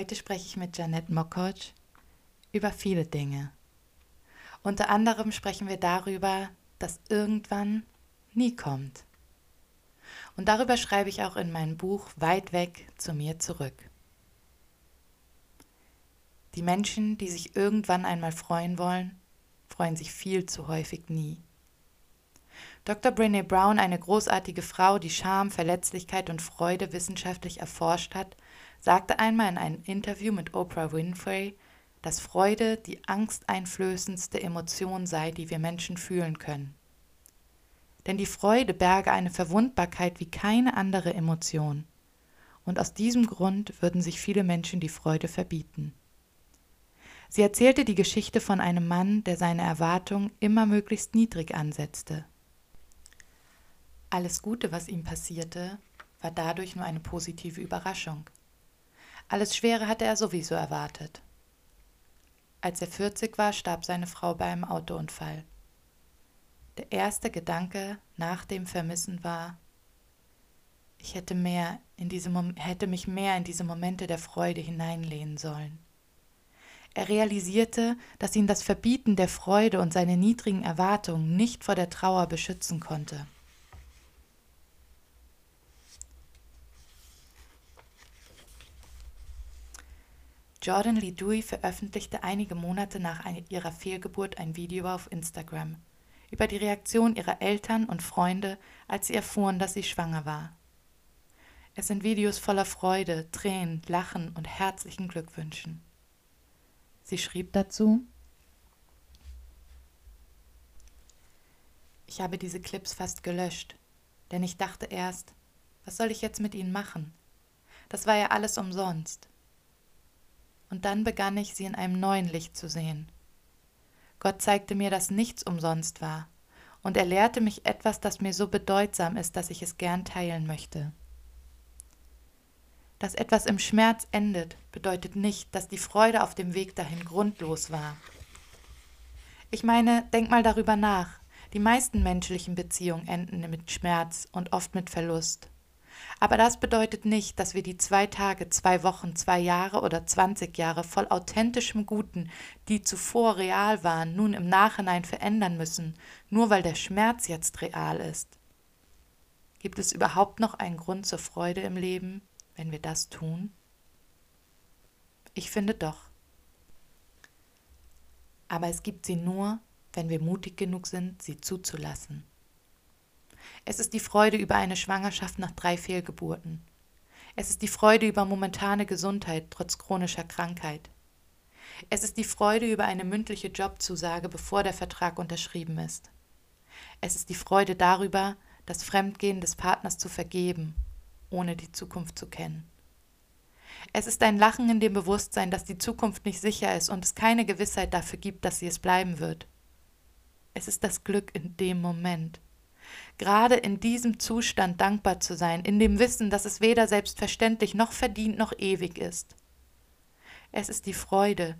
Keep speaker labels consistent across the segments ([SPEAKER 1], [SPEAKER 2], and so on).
[SPEAKER 1] Heute spreche ich mit Janet Mokoc über viele Dinge. Unter anderem sprechen wir darüber, dass irgendwann nie kommt. Und darüber schreibe ich auch in meinem Buch Weit weg zu mir zurück. Die Menschen, die sich irgendwann einmal freuen wollen, freuen sich viel zu häufig nie. Dr. Brene Brown, eine großartige Frau, die Scham, Verletzlichkeit und Freude wissenschaftlich erforscht hat, sagte einmal in einem Interview mit Oprah Winfrey, dass Freude die angsteinflößendste Emotion sei, die wir Menschen fühlen können. Denn die Freude berge eine Verwundbarkeit wie keine andere Emotion. Und aus diesem Grund würden sich viele Menschen die Freude verbieten. Sie erzählte die Geschichte von einem Mann, der seine Erwartungen immer möglichst niedrig ansetzte. Alles Gute, was ihm passierte, war dadurch nur eine positive Überraschung. Alles Schwere hatte er sowieso erwartet. Als er 40 war, starb seine Frau bei einem Autounfall. Der erste Gedanke nach dem Vermissen war, ich hätte, mehr in diese hätte mich mehr in diese Momente der Freude hineinlehnen sollen. Er realisierte, dass ihn das Verbieten der Freude und seine niedrigen Erwartungen nicht vor der Trauer beschützen konnte. Jordan Lee Dewey veröffentlichte einige Monate nach ihrer Fehlgeburt ein Video auf Instagram über die Reaktion ihrer Eltern und Freunde, als sie erfuhren, dass sie schwanger war. Es sind Videos voller Freude, Tränen, Lachen und herzlichen Glückwünschen. Sie schrieb dazu, Ich habe diese Clips fast gelöscht, denn ich dachte erst, was soll ich jetzt mit ihnen machen? Das war ja alles umsonst und dann begann ich sie in einem neuen Licht zu sehen. Gott zeigte mir, dass nichts umsonst war, und er lehrte mich etwas, das mir so bedeutsam ist, dass ich es gern teilen möchte. Dass etwas im Schmerz endet, bedeutet nicht, dass die Freude auf dem Weg dahin grundlos war. Ich meine, denk mal darüber nach. Die meisten menschlichen Beziehungen enden mit Schmerz und oft mit Verlust. Aber das bedeutet nicht, dass wir die zwei Tage, zwei Wochen, zwei Jahre oder zwanzig Jahre voll authentischem Guten, die zuvor real waren, nun im Nachhinein verändern müssen, nur weil der Schmerz jetzt real ist. Gibt es überhaupt noch einen Grund zur Freude im Leben, wenn wir das tun? Ich finde doch. Aber es gibt sie nur, wenn wir mutig genug sind, sie zuzulassen. Es ist die Freude über eine Schwangerschaft nach drei Fehlgeburten. Es ist die Freude über momentane Gesundheit trotz chronischer Krankheit. Es ist die Freude über eine mündliche Jobzusage, bevor der Vertrag unterschrieben ist. Es ist die Freude darüber, das Fremdgehen des Partners zu vergeben, ohne die Zukunft zu kennen. Es ist ein Lachen in dem Bewusstsein, dass die Zukunft nicht sicher ist und es keine Gewissheit dafür gibt, dass sie es bleiben wird. Es ist das Glück in dem Moment gerade in diesem Zustand dankbar zu sein, in dem Wissen, dass es weder selbstverständlich noch verdient noch ewig ist. Es ist die Freude,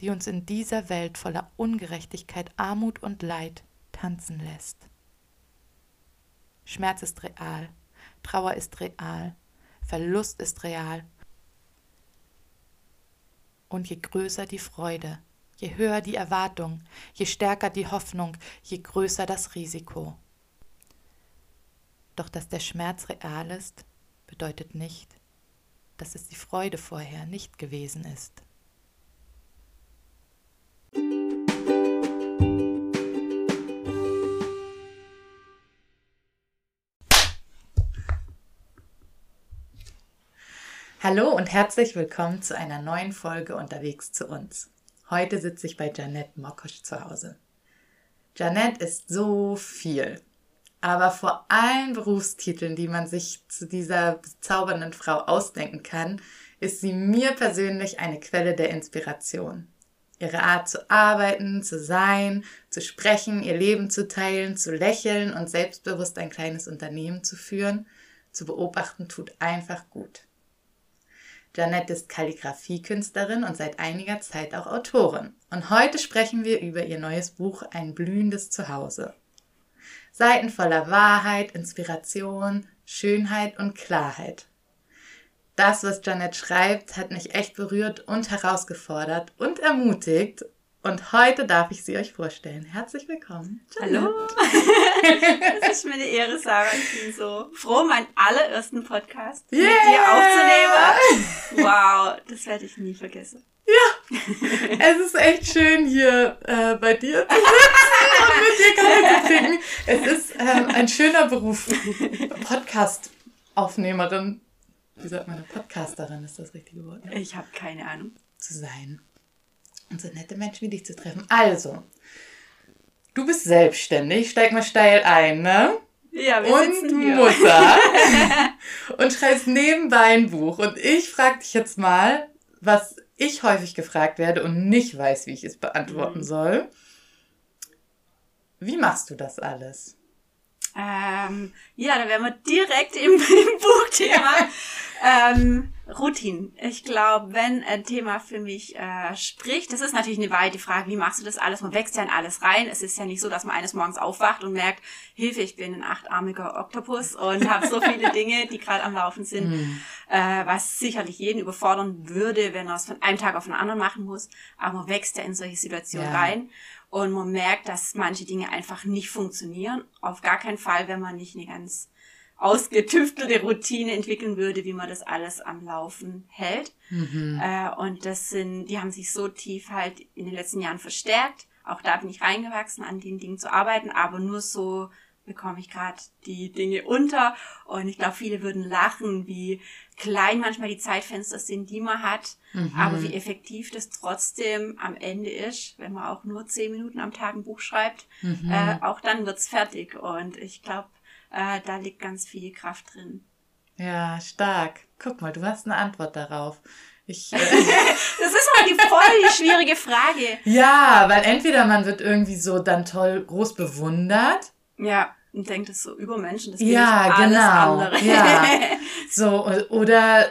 [SPEAKER 1] die uns in dieser Welt voller Ungerechtigkeit, Armut und Leid tanzen lässt. Schmerz ist real, Trauer ist real, Verlust ist real. Und je größer die Freude, je höher die Erwartung, je stärker die Hoffnung, je größer das Risiko. Doch dass der Schmerz real ist, bedeutet nicht, dass es die Freude vorher nicht gewesen ist. Hallo und herzlich willkommen zu einer neuen Folge Unterwegs zu uns. Heute sitze ich bei Janette Mokosch zu Hause. Janette ist so viel. Aber vor allen Berufstiteln, die man sich zu dieser bezaubernden Frau ausdenken kann, ist sie mir persönlich eine Quelle der Inspiration. Ihre Art zu arbeiten, zu sein, zu sprechen, ihr Leben zu teilen, zu lächeln und selbstbewusst ein kleines Unternehmen zu führen, zu beobachten, tut einfach gut. Janette ist Kalligrafiekünstlerin und seit einiger Zeit auch Autorin. Und heute sprechen wir über ihr neues Buch Ein blühendes Zuhause. Seiten voller Wahrheit, Inspiration, Schönheit und Klarheit. Das, was Janette schreibt, hat mich echt berührt und herausgefordert und ermutigt und heute darf ich sie euch vorstellen. Herzlich willkommen.
[SPEAKER 2] Janette. Hallo. Es ist mir eine Ehre, Sarah. Ich bin so froh, meinen allerersten Podcast yeah. mit dir aufzunehmen. Wow, das werde ich nie vergessen.
[SPEAKER 1] Es ist echt schön, hier äh, bei dir zu sitzen und mit dir Kaffee zu trinken. Es ist ähm, ein schöner Beruf. Podcast-Aufnehmerin. Wie sagt man, Podcasterin ist das richtige Wort?
[SPEAKER 2] Ne? Ich habe keine Ahnung.
[SPEAKER 1] Zu sein und so nette Menschen wie dich zu treffen. Also, du bist selbstständig, steig mal steil ein, ne?
[SPEAKER 2] Ja, wir
[SPEAKER 1] und
[SPEAKER 2] sitzen hier.
[SPEAKER 1] Mutter. und schreibst nebenbei ein Buch. Und ich frage dich jetzt mal, was ich häufig gefragt werde und nicht weiß, wie ich es beantworten mhm. soll. Wie machst du das alles?
[SPEAKER 2] Ähm, ja, da wären wir direkt im, im Buchthema. ähm, Routine. Ich glaube, wenn ein Thema für mich äh, spricht, das ist natürlich eine weite Frage, wie machst du das alles? Man wächst ja in alles rein. Es ist ja nicht so, dass man eines Morgens aufwacht und merkt, Hilfe, ich bin ein achtarmiger Oktopus und habe so viele Dinge, die gerade am Laufen sind, mhm. äh, was sicherlich jeden überfordern würde, wenn er es von einem Tag auf den anderen machen muss. Aber man wächst ja in solche Situationen ja. rein und man merkt, dass manche Dinge einfach nicht funktionieren. Auf gar keinen Fall, wenn man nicht eine ganz ausgetüftelte Routine entwickeln würde, wie man das alles am Laufen hält. Mhm. Äh, und das sind, die haben sich so tief halt in den letzten Jahren verstärkt. Auch da bin ich reingewachsen, an den Dingen zu arbeiten, aber nur so bekomme ich gerade die Dinge unter. Und ich glaube, viele würden lachen, wie klein manchmal die Zeitfenster sind, die man hat, mhm. aber wie effektiv das trotzdem am Ende ist, wenn man auch nur zehn Minuten am Tag ein Buch schreibt. Mhm. Äh, auch dann wird's fertig. Und ich glaube, äh, da liegt ganz viel Kraft drin.
[SPEAKER 1] Ja, stark. Guck mal, du hast eine Antwort darauf. Ich,
[SPEAKER 2] äh das ist aber die voll die schwierige Frage.
[SPEAKER 1] Ja, weil entweder man wird irgendwie so dann toll groß bewundert.
[SPEAKER 2] Ja, und denkt es so über Menschen, das
[SPEAKER 1] ja, alles genau. andere. Ja, so, oder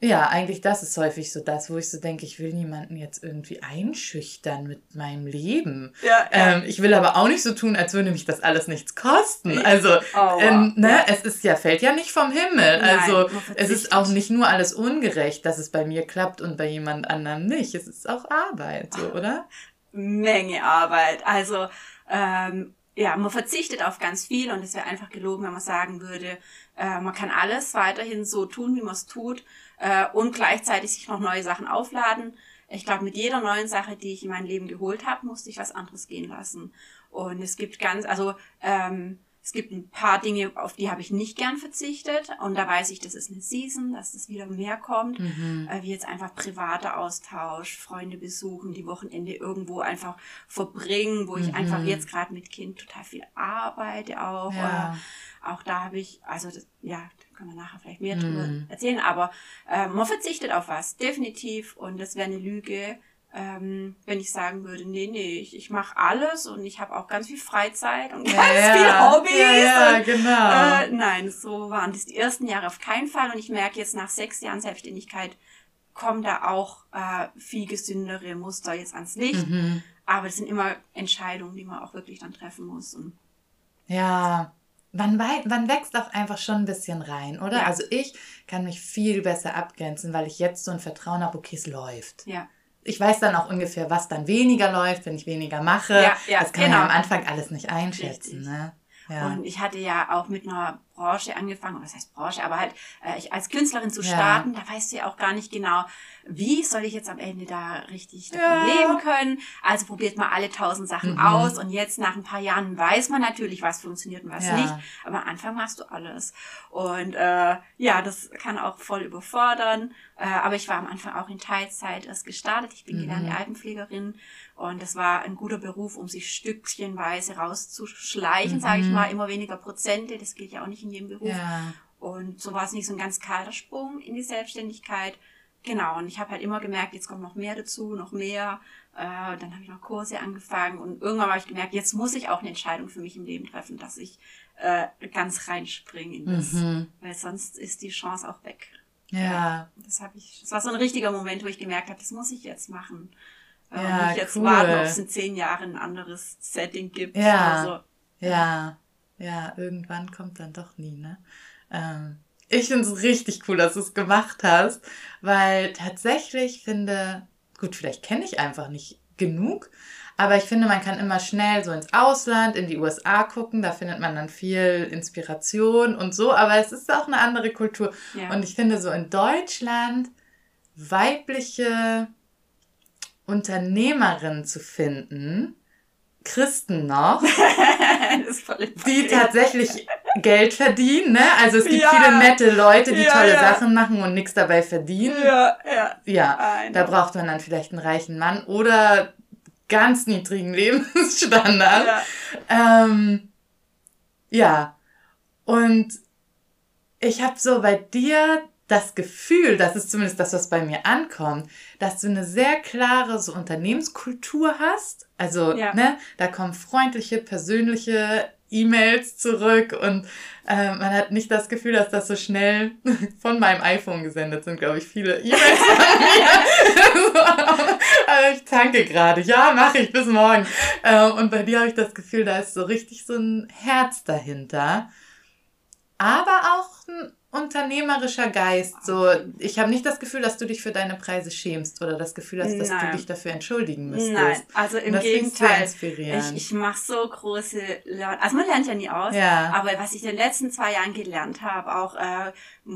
[SPEAKER 1] ja, eigentlich das ist häufig so das, wo ich so denke, ich will niemanden jetzt irgendwie einschüchtern mit meinem Leben. Ja, ja. Ähm, ich will aber auch nicht so tun, als würde mich das alles nichts kosten. Also, oh, ähm, ne, ja. es ist ja, fällt ja nicht vom Himmel. Nein, also, es ist auch nicht nur alles ungerecht, dass es bei mir klappt und bei jemand anderem nicht. Es ist auch Arbeit, so, oder?
[SPEAKER 2] Menge Arbeit. Also, ähm, ja, man verzichtet auf ganz viel und es wäre einfach gelogen, wenn man sagen würde, äh, man kann alles weiterhin so tun, wie man es tut äh, und gleichzeitig sich noch neue Sachen aufladen. Ich glaube, mit jeder neuen Sache, die ich in mein Leben geholt habe, musste ich was anderes gehen lassen. Und es gibt ganz, also ähm, es gibt ein paar Dinge, auf die habe ich nicht gern verzichtet. Und da weiß ich, das ist eine Season, dass das wieder mehr kommt. Mhm. Äh, wie jetzt einfach privater Austausch, Freunde besuchen, die Wochenende irgendwo einfach verbringen, wo ich mhm. einfach jetzt gerade mit Kind total viel arbeite auch. Ja. Äh, auch da habe ich, also das, ja, können wir nachher vielleicht mehr drüber mhm. erzählen, aber äh, man verzichtet auf was, definitiv. Und das wäre eine Lüge, ähm, wenn ich sagen würde, nee, nee, ich, ich mache alles und ich habe auch ganz viel Freizeit und ganz ja, viel Hobbys. Ja, ja, und, genau. Äh, nein, so waren das die ersten Jahre auf keinen Fall. Und ich merke jetzt nach sechs Jahren Selbstständigkeit kommen da auch äh, viel gesündere Muster jetzt ans Licht. Mhm. Aber das sind immer Entscheidungen, die man auch wirklich dann treffen muss. Und
[SPEAKER 1] ja, man, man wächst auch einfach schon ein bisschen rein, oder? Ja. Also ich kann mich viel besser abgrenzen, weil ich jetzt so ein Vertrauen habe, okay, es läuft. Ja. Ich weiß dann auch ungefähr, was dann weniger läuft, wenn ich weniger mache. Ja, ja, das kann genau. man am Anfang alles nicht einschätzen. Ne?
[SPEAKER 2] Ja. Und ich hatte ja auch mit einer Branche angefangen, was heißt Branche, aber halt äh, ich als Künstlerin zu starten, ja. da weißt du ja auch gar nicht genau, wie soll ich jetzt am Ende da richtig davon ja. leben können. Also probiert man alle tausend Sachen mhm. aus und jetzt nach ein paar Jahren weiß man natürlich, was funktioniert und was ja. nicht. Aber am Anfang machst du alles. Und äh, ja, das kann auch voll überfordern. Äh, aber ich war am Anfang auch in Teilzeit erst gestartet. Ich bin mhm. gelernte Altenpflegerin und das war ein guter Beruf, um sich stückchenweise rauszuschleichen, mhm. sage ich mal, immer weniger Prozente. Das geht ja auch nicht in jedem Beruf. Ja. Und so war es nicht so ein ganz kalter Sprung in die Selbstständigkeit. Genau, und ich habe halt immer gemerkt, jetzt kommt noch mehr dazu, noch mehr. Äh, dann habe ich noch Kurse angefangen und irgendwann habe ich gemerkt, jetzt muss ich auch eine Entscheidung für mich im Leben treffen, dass ich äh, ganz reinspringe in das, mhm. weil sonst ist die Chance auch weg. Ja. Das habe ich. Das war so ein richtiger Moment, wo ich gemerkt habe, das muss ich jetzt machen. Ja, und nicht jetzt cool. warten, ob es in zehn Jahren ein anderes Setting gibt.
[SPEAKER 1] Ja. So. Ja. Ja, irgendwann kommt dann doch nie, ne? Ähm, ich finde es richtig cool, dass du es gemacht hast, weil tatsächlich finde, gut, vielleicht kenne ich einfach nicht genug, aber ich finde, man kann immer schnell so ins Ausland, in die USA gucken, da findet man dann viel Inspiration und so, aber es ist auch eine andere Kultur. Ja. Und ich finde so in Deutschland weibliche Unternehmerinnen zu finden, Christen noch, die tatsächlich Geld verdienen, ne? Also es gibt ja. viele nette Leute, die ja, tolle ja. Sachen machen und nichts dabei verdienen. Ja, ja. Ja, da braucht man dann vielleicht einen reichen Mann oder ganz niedrigen Lebensstandard. Ja. Ähm, ja. Und ich habe so bei dir das Gefühl, das ist zumindest das, was bei mir ankommt, dass du eine sehr klare so Unternehmenskultur hast. Also, ja. ne, da kommen freundliche, persönliche E-Mails zurück und äh, man hat nicht das Gefühl, dass das so schnell von meinem iPhone gesendet sind, glaube ich, viele E-Mails von mir. also ich tanke gerade. Ja, mache ich bis morgen. Äh, und bei dir habe ich das Gefühl, da ist so richtig so ein Herz dahinter. Aber auch ein unternehmerischer Geist. So, ich habe nicht das Gefühl, dass du dich für deine Preise schämst oder das Gefühl hast, dass Nein. du dich dafür entschuldigen müsstest. Nein,
[SPEAKER 2] also im Gegenteil. Ich, ich mache so große Lern also man lernt ja nie aus. Ja. Aber was ich in den letzten zwei Jahren gelernt habe, auch äh,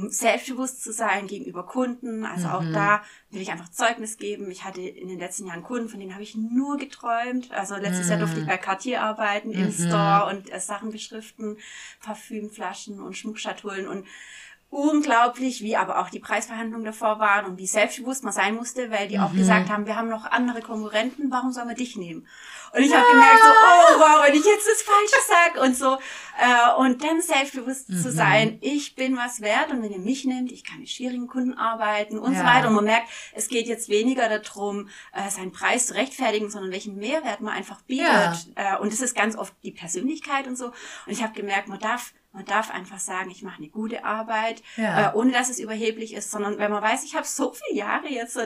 [SPEAKER 2] selbstbewusst zu sein gegenüber Kunden. Also mhm. auch da will ich einfach Zeugnis geben. Ich hatte in den letzten Jahren Kunden, von denen habe ich nur geträumt. Also letztes mhm. Jahr durfte ich bei Cartier arbeiten im mhm. Store und äh, Sachen beschriften, Parfümflaschen und Schmuckschatullen und unglaublich, wie aber auch die Preisverhandlungen davor waren und wie selbstbewusst man sein musste, weil die mhm. auch gesagt haben, wir haben noch andere Konkurrenten, warum sollen wir dich nehmen? Und ich ja. habe gemerkt, so, oh wow, wenn ich jetzt das Falsche sag und so. Äh, und dann selbstbewusst mhm. zu sein, ich bin was wert und wenn ihr mich nehmt, ich kann mit schwierigen Kunden arbeiten und ja. so weiter. Und man merkt, es geht jetzt weniger darum, äh, seinen Preis zu rechtfertigen, sondern welchen Mehrwert man einfach bietet. Ja. Äh, und das ist ganz oft die Persönlichkeit und so. Und ich habe gemerkt, man darf man darf einfach sagen, ich mache eine gute Arbeit, ja. äh, ohne dass es überheblich ist, sondern wenn man weiß, ich habe so viele Jahre jetzt ja.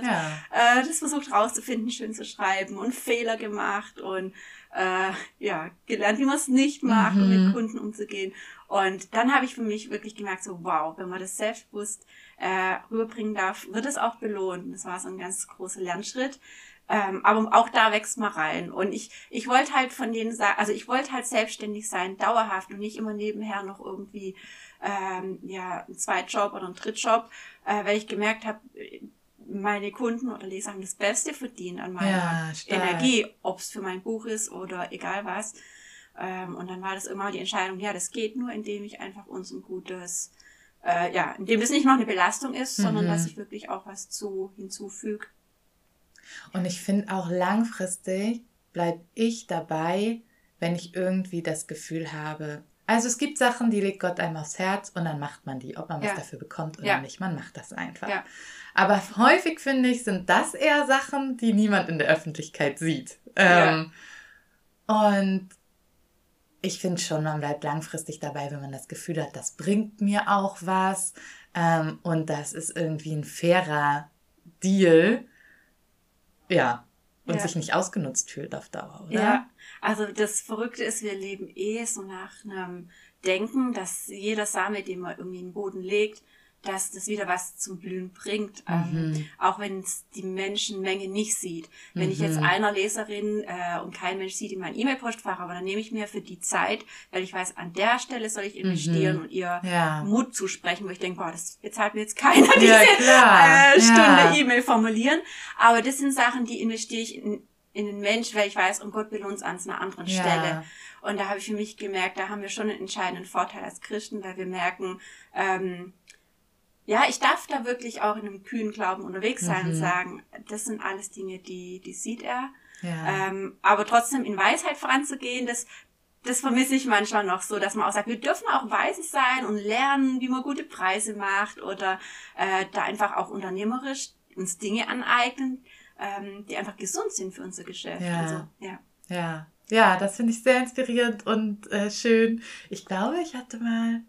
[SPEAKER 2] äh, das versucht rauszufinden, schön zu schreiben und Fehler gemacht und äh, ja gelernt, wie man es nicht macht, mhm. um mit Kunden umzugehen. Und dann habe ich für mich wirklich gemerkt, so wow, wenn man das selbstbewusst äh, rüberbringen darf, wird es auch belohnt. Das war so ein ganz großer Lernschritt. Ähm, aber auch da wächst man rein. Und ich, ich wollte halt von denen sagen, also ich wollte halt selbstständig sein, dauerhaft und nicht immer nebenher noch irgendwie ähm, ja, einen Zweitjob oder einen Drittjob, äh, weil ich gemerkt habe, meine Kunden oder Leser haben das Beste verdient an meiner ja, Energie, ob es für mein Buch ist oder egal was. Ähm, und dann war das immer die Entscheidung, ja, das geht nur, indem ich einfach uns ein gutes, äh, ja, indem das nicht noch eine Belastung ist, mhm. sondern dass ich wirklich auch was zu hinzufüge
[SPEAKER 1] und ich finde auch langfristig bleibe ich dabei, wenn ich irgendwie das Gefühl habe, also es gibt Sachen, die legt Gott einem aufs Herz und dann macht man die, ob man ja. was dafür bekommt oder ja. nicht. Man macht das einfach. Ja. Aber häufig finde ich, sind das eher Sachen, die niemand in der Öffentlichkeit sieht. Ähm, und ich finde schon, man bleibt langfristig dabei, wenn man das Gefühl hat, das bringt mir auch was ähm, und das ist irgendwie ein fairer Deal ja, und ja. sich nicht ausgenutzt fühlt auf Dauer, oder? Ja,
[SPEAKER 2] also das Verrückte ist, wir leben eh so nach einem Denken, dass jeder Same, den man irgendwie in den Boden legt, dass das wieder was zum Blühen bringt, ähm,
[SPEAKER 1] Mhm.
[SPEAKER 2] auch wenn es die Menschenmenge nicht sieht. Wenn ich jetzt
[SPEAKER 1] Mhm.
[SPEAKER 2] einer Leserin äh, und kein Mensch sieht in mein E-Mail-Postfach, aber dann nehme ich mir für die Zeit, weil ich weiß, an der Stelle soll ich investieren
[SPEAKER 1] Mhm.
[SPEAKER 2] und ihr
[SPEAKER 1] Ja.
[SPEAKER 2] Mut zusprechen, wo ich denke, boah, das bezahlt mir jetzt keiner, diese
[SPEAKER 1] Ja, klar.
[SPEAKER 2] äh, Stunde
[SPEAKER 1] Ja.
[SPEAKER 2] E-Mail formulieren. Aber das sind Sachen, die investiere ich in, in den Mensch, weil ich weiß, um Gott will uns an einer anderen
[SPEAKER 1] Ja.
[SPEAKER 2] Stelle. Und da habe ich für mich gemerkt, da haben wir schon einen entscheidenden Vorteil als Christen, weil wir merken, ähm, ja, ich darf da wirklich auch in einem kühlen Glauben unterwegs sein und
[SPEAKER 1] Mhm.
[SPEAKER 2] sagen, das sind alles Dinge, die, die sieht er.
[SPEAKER 1] Ja.
[SPEAKER 2] Ähm, aber trotzdem in Weisheit voranzugehen, das, das vermisse ich manchmal noch so, dass man auch sagt, wir dürfen auch weise sein und lernen, wie man gute Preise macht oder äh, da einfach auch unternehmerisch uns Dinge aneignen, ähm, die einfach gesund sind für unser Geschäft.
[SPEAKER 1] Ja.
[SPEAKER 2] Also, ja.
[SPEAKER 1] Ja, ja, das finde ich sehr inspirierend und äh, schön. Ich glaube, ich hatte mal,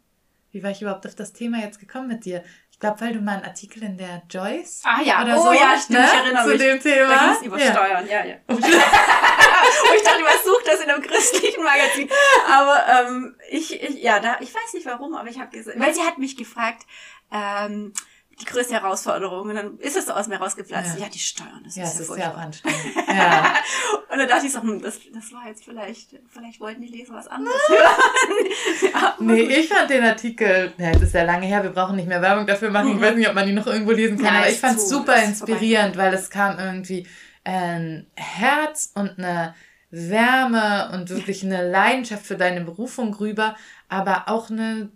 [SPEAKER 1] wie war ich überhaupt auf das Thema jetzt gekommen mit dir? Ich glaube, weil du mal einen Artikel in der Joyce
[SPEAKER 2] Ah ja,
[SPEAKER 1] oder
[SPEAKER 2] oh
[SPEAKER 1] so,
[SPEAKER 2] ja, stimmt,
[SPEAKER 1] ne?
[SPEAKER 2] ich erinnere
[SPEAKER 1] zu
[SPEAKER 2] mich.
[SPEAKER 1] dem Thema.
[SPEAKER 2] Da ging es über
[SPEAKER 1] ja.
[SPEAKER 2] Steuern, ja, ja. Und ich dachte, was sucht das in einem christlichen Magazin? Aber ähm, ich, ich, ja, da, ich weiß nicht warum, aber ich habe gesagt, weil sie hat mich gefragt, ähm, die größte Herausforderung. Und dann ist es so aus mir rausgeplatzt.
[SPEAKER 1] Ja.
[SPEAKER 2] Ja, die Steuern, das
[SPEAKER 1] Ja,
[SPEAKER 2] ist
[SPEAKER 1] es
[SPEAKER 2] ja
[SPEAKER 1] ist
[SPEAKER 2] furchtbar.
[SPEAKER 1] anstrengend. Ja.
[SPEAKER 2] Und dann dachte ich so, hm, das, das war jetzt vielleicht, vielleicht wollten die Leser was anderes hören. ja,
[SPEAKER 1] Nee, ich fand den Artikel, ja, das ist ja lange her, wir brauchen nicht mehr Werbung dafür machen. Ich
[SPEAKER 2] Mhm.
[SPEAKER 1] weiß nicht, ob man ihn noch irgendwo lesen kann,
[SPEAKER 2] Nein,
[SPEAKER 1] aber ich fand es super
[SPEAKER 2] vorbei.
[SPEAKER 1] inspirierend, weil es kam irgendwie ein Herz und eine Wärme und wirklich eine Leidenschaft für deine Berufung rüber, aber auch eine,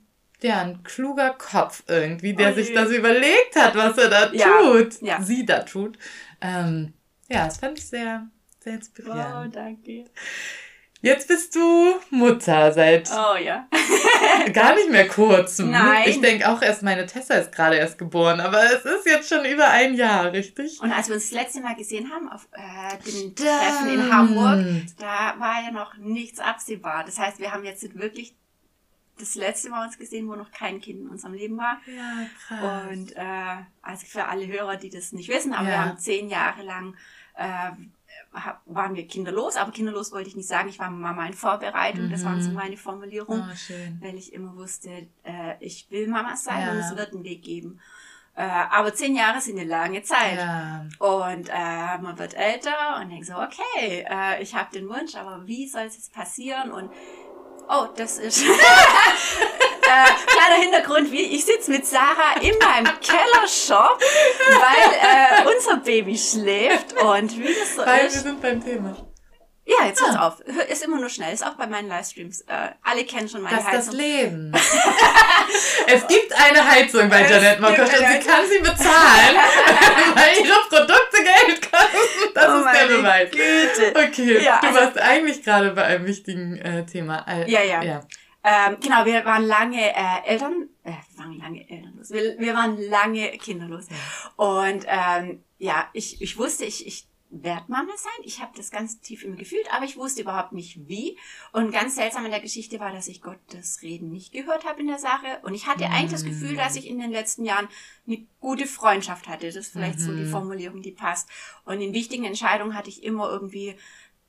[SPEAKER 1] ja, ein kluger Kopf irgendwie, der
[SPEAKER 2] Oh
[SPEAKER 1] sich das überlegt hat, was er da
[SPEAKER 2] Ja,
[SPEAKER 1] tut,
[SPEAKER 2] ja.
[SPEAKER 1] sie da tut. Ähm, ja, das fand ich sehr, sehr
[SPEAKER 2] Oh,
[SPEAKER 1] inspirierend.
[SPEAKER 2] danke.
[SPEAKER 1] Jetzt bist du Mutter seit
[SPEAKER 2] Oh ja.
[SPEAKER 1] Gar nicht mehr kurz.
[SPEAKER 2] Nein.
[SPEAKER 1] Ich denke auch erst, meine Tessa ist gerade erst geboren, aber es ist jetzt schon über ein Jahr, richtig?
[SPEAKER 2] Und als wir uns das letzte Mal gesehen haben auf äh, dem Treffen in Hamburg, da war ja noch nichts absehbar. Das heißt, wir haben jetzt wirklich das letzte Mal uns gesehen, wo noch kein Kind in unserem Leben war.
[SPEAKER 1] Ja, krass.
[SPEAKER 2] Und äh, also für alle Hörer, die das nicht wissen, aber
[SPEAKER 1] Ja.
[SPEAKER 2] wir haben zehn Jahre lang äh, waren wir kinderlos, aber kinderlos wollte ich nicht sagen, ich war Mama in Vorbereitung, das waren so
[SPEAKER 1] Mhm.
[SPEAKER 2] meine Formulierungen,
[SPEAKER 1] oh, schön.
[SPEAKER 2] weil ich immer wusste, äh, ich will Mama sein
[SPEAKER 1] Ja.
[SPEAKER 2] und es wird einen Weg geben. Äh, aber zehn Jahre sind eine lange Zeit.
[SPEAKER 1] Ja.
[SPEAKER 2] Und äh, man wird älter und denkt so, okay, äh, ich habe den Wunsch, aber wie soll es jetzt passieren? Und oh, das ist äh, kleiner Hintergrund, wie ich sitze mit Sarah in meinem Kellershop, weil äh, unser Baby schläft und wie das so
[SPEAKER 1] Weil wir
[SPEAKER 2] ist.
[SPEAKER 1] sind beim Thema.
[SPEAKER 2] Ja, jetzt hört's auf. Hör- Ist immer nur schnell. Ist auch bei meinen Livestreams. Äh, alle kennen schon meine
[SPEAKER 1] Das ist das
[SPEAKER 2] Heizung.
[SPEAKER 1] Leben. es gibt eine Heizung bei Janet Mokosch und sie kann sie bezahlen, weil ihre Produkte Geld kosten. Das
[SPEAKER 2] Oh
[SPEAKER 1] ist der Beweis.
[SPEAKER 2] Güte.
[SPEAKER 1] Okay,
[SPEAKER 2] Ja,
[SPEAKER 1] du
[SPEAKER 2] also-
[SPEAKER 1] warst eigentlich gerade bei einem wichtigen äh, Thema. Äh,
[SPEAKER 2] Ja, ja.
[SPEAKER 1] ja.
[SPEAKER 2] Ähm, genau, wir waren lange äh, Eltern, äh, wir waren lange elternlos. Wir, wir waren lange kinderlos. Und ähm, ja, ich, ich wusste, ich, ich werde Mama sein. Ich habe das ganz tief im gefühlt, aber ich wusste überhaupt nicht wie. Und ganz seltsam in der Geschichte war, dass ich Gottes Reden nicht gehört habe in der Sache. Und ich hatte eigentlich das Gefühl, dass ich in den letzten Jahren eine gute Freundschaft hatte. Das ist vielleicht so die Formulierung, die passt. Und in wichtigen Entscheidungen hatte ich immer irgendwie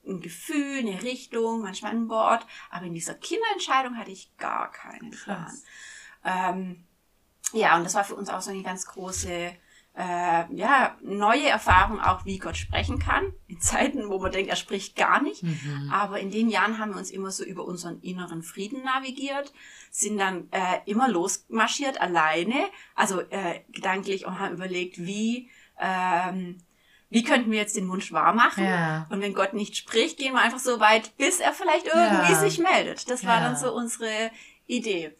[SPEAKER 2] ein Gefühl, eine Richtung, manchmal ein Wort, aber in dieser Kinderentscheidung hatte ich gar keinen Plan. Ähm, ja, und das war für uns auch so eine ganz große, äh, ja, neue Erfahrung auch, wie Gott sprechen kann. In Zeiten, wo man denkt, er spricht gar nicht.
[SPEAKER 1] Mhm.
[SPEAKER 2] Aber in den Jahren haben wir uns immer so über unseren inneren Frieden navigiert, sind dann äh, immer losmarschiert alleine, also äh, gedanklich und haben überlegt, wie, ähm, wie könnten wir jetzt den Wunsch wahr machen?
[SPEAKER 1] Ja.
[SPEAKER 2] Und wenn Gott nicht spricht, gehen wir einfach so weit, bis er vielleicht irgendwie
[SPEAKER 1] Ja.
[SPEAKER 2] sich meldet. Das war
[SPEAKER 1] Ja.
[SPEAKER 2] dann so unsere Idee.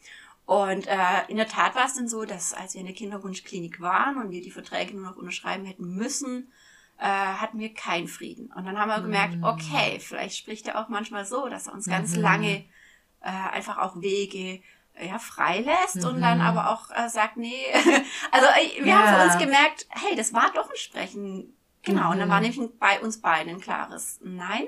[SPEAKER 2] Und äh, in der Tat war es dann so, dass als wir in der Kinderwunschklinik waren und wir die Verträge nur noch unterschreiben hätten müssen, äh, hatten wir keinen Frieden. Und dann haben wir gemerkt,
[SPEAKER 1] Mhm.
[SPEAKER 2] okay, vielleicht spricht er auch manchmal so, dass er uns ganz
[SPEAKER 1] Mhm.
[SPEAKER 2] lange äh, einfach auch Wege ja, freilässt und dann
[SPEAKER 1] Mhm.
[SPEAKER 2] aber auch äh, sagt, nee. also äh, wir haben
[SPEAKER 1] Ja.
[SPEAKER 2] für uns gemerkt, hey, das war doch ein Sprechen. Genau, und dann
[SPEAKER 1] Mhm.
[SPEAKER 2] war nämlich bei uns beiden ein klares Nein.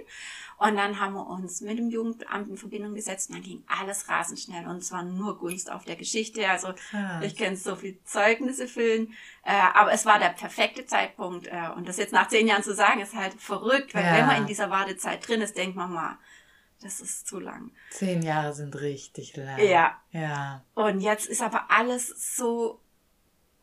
[SPEAKER 2] Und dann haben wir uns mit dem Jugendamt in Verbindung gesetzt und dann ging alles rasend schnell und es war nur Gunst auf der Geschichte. Also
[SPEAKER 1] Krass.
[SPEAKER 2] ich kenne so viel Zeugnisse füllen, äh, aber es war der perfekte Zeitpunkt. Äh, und das jetzt nach zehn Jahren zu sagen, ist halt verrückt, weil
[SPEAKER 1] Ja.
[SPEAKER 2] wenn man in dieser Wartezeit drin ist, denkt man mal, das ist zu lang.
[SPEAKER 1] Zehn Jahre sind richtig lang.
[SPEAKER 2] Ja.
[SPEAKER 1] Ja.
[SPEAKER 2] Und jetzt ist aber alles so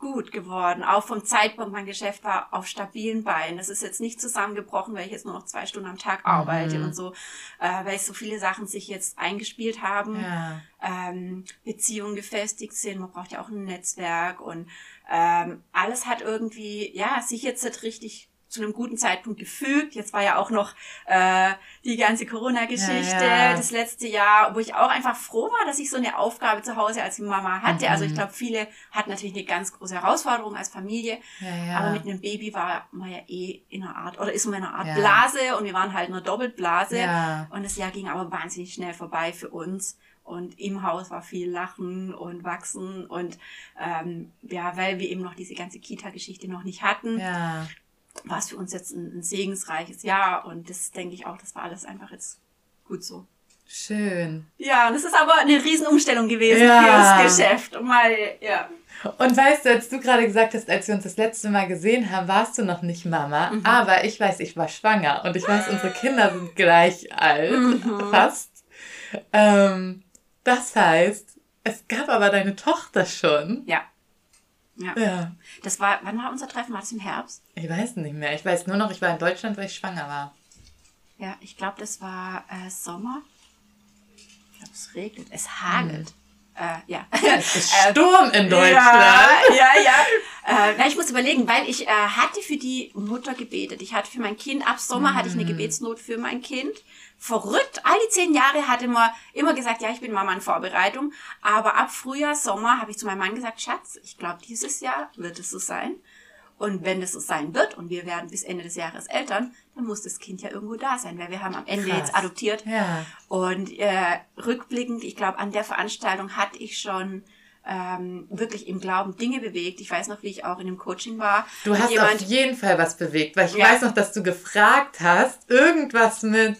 [SPEAKER 2] gut geworden. Auch vom Zeitpunkt, mein Geschäft war auf stabilen Beinen. Das ist jetzt nicht zusammengebrochen, weil ich jetzt nur noch zwei Stunden am Tag arbeite mhm. und so, äh, weil so viele Sachen sich jetzt eingespielt haben, ja. ähm, Beziehungen gefestigt sind. Man braucht ja auch ein Netzwerk und ähm, alles hat irgendwie, ja, sich jetzt richtig zu einem guten Zeitpunkt gefügt. Jetzt war ja auch noch äh, die ganze Corona-Geschichte ja, ja. das letzte Jahr, wo ich auch einfach froh war, dass ich so eine Aufgabe zu Hause als Mama hatte. Mhm. Also ich mhm. glaube, viele hatten natürlich eine ganz große Herausforderung als Familie. Ja, aber mit einem Baby war man ja eh in einer Art, oder ist man in einer Art Blase und wir waren halt in einer Doppelblase. Und das Jahr ging aber wahnsinnig schnell vorbei für uns. Und im Haus war viel Lachen und Wachsen und ähm, ja, weil wir eben noch diese ganze Kita-Geschichte noch nicht hatten, ja war es für uns jetzt ein, ein segensreiches Jahr und das denke ich auch, das war alles einfach jetzt gut so.
[SPEAKER 1] Schön.
[SPEAKER 2] Ja, und es ist aber eine Riesenumstellung gewesen ja. fürs Geschäft. Und mal, ja.
[SPEAKER 1] Und weißt du, als du gerade gesagt hast, als wir uns das letzte Mal gesehen haben, warst du noch nicht Mama. Mhm. Aber ich weiß, ich war schwanger. Und ich weiß, unsere Kinder sind gleich alt. Mhm. Fast. Ähm, das heißt, es gab aber deine Tochter schon.
[SPEAKER 2] Ja. Ja. ja. Das war, wann war unser Treffen? War das im Herbst?
[SPEAKER 1] Ich weiß nicht mehr. Ich weiß nur noch, ich war in Deutschland, weil ich schwanger war.
[SPEAKER 2] Ja, ich glaube, das war äh, Sommer. Ich glaube, es regnet. Es hagelt. Äh, ja. Es ist Sturm in Deutschland. Ja, ja, ja. Äh, ich muss überlegen, weil ich äh, hatte für die Mutter gebetet. Ich hatte für mein Kind, ab Sommer hatte ich eine hm. Gebetsnot für mein Kind verrückt. All die zehn Jahre hatte man immer gesagt, ja, ich bin Mama in Vorbereitung. Aber ab Frühjahr, Sommer habe ich zu meinem Mann gesagt, Schatz, ich glaube, dieses Jahr wird es so sein. Und wenn das so sein wird und wir werden bis Ende des Jahres Eltern, dann muss das Kind ja irgendwo da sein, weil wir haben am Ende Krass. jetzt adoptiert. Ja. Und äh, rückblickend, ich glaube, an der Veranstaltung hatte ich schon ähm, wirklich im Glauben Dinge bewegt. Ich weiß noch, wie ich auch in dem Coaching war.
[SPEAKER 1] Du hast jemand, auf jeden Fall was bewegt, weil ich ja. weiß noch, dass du gefragt hast, irgendwas mit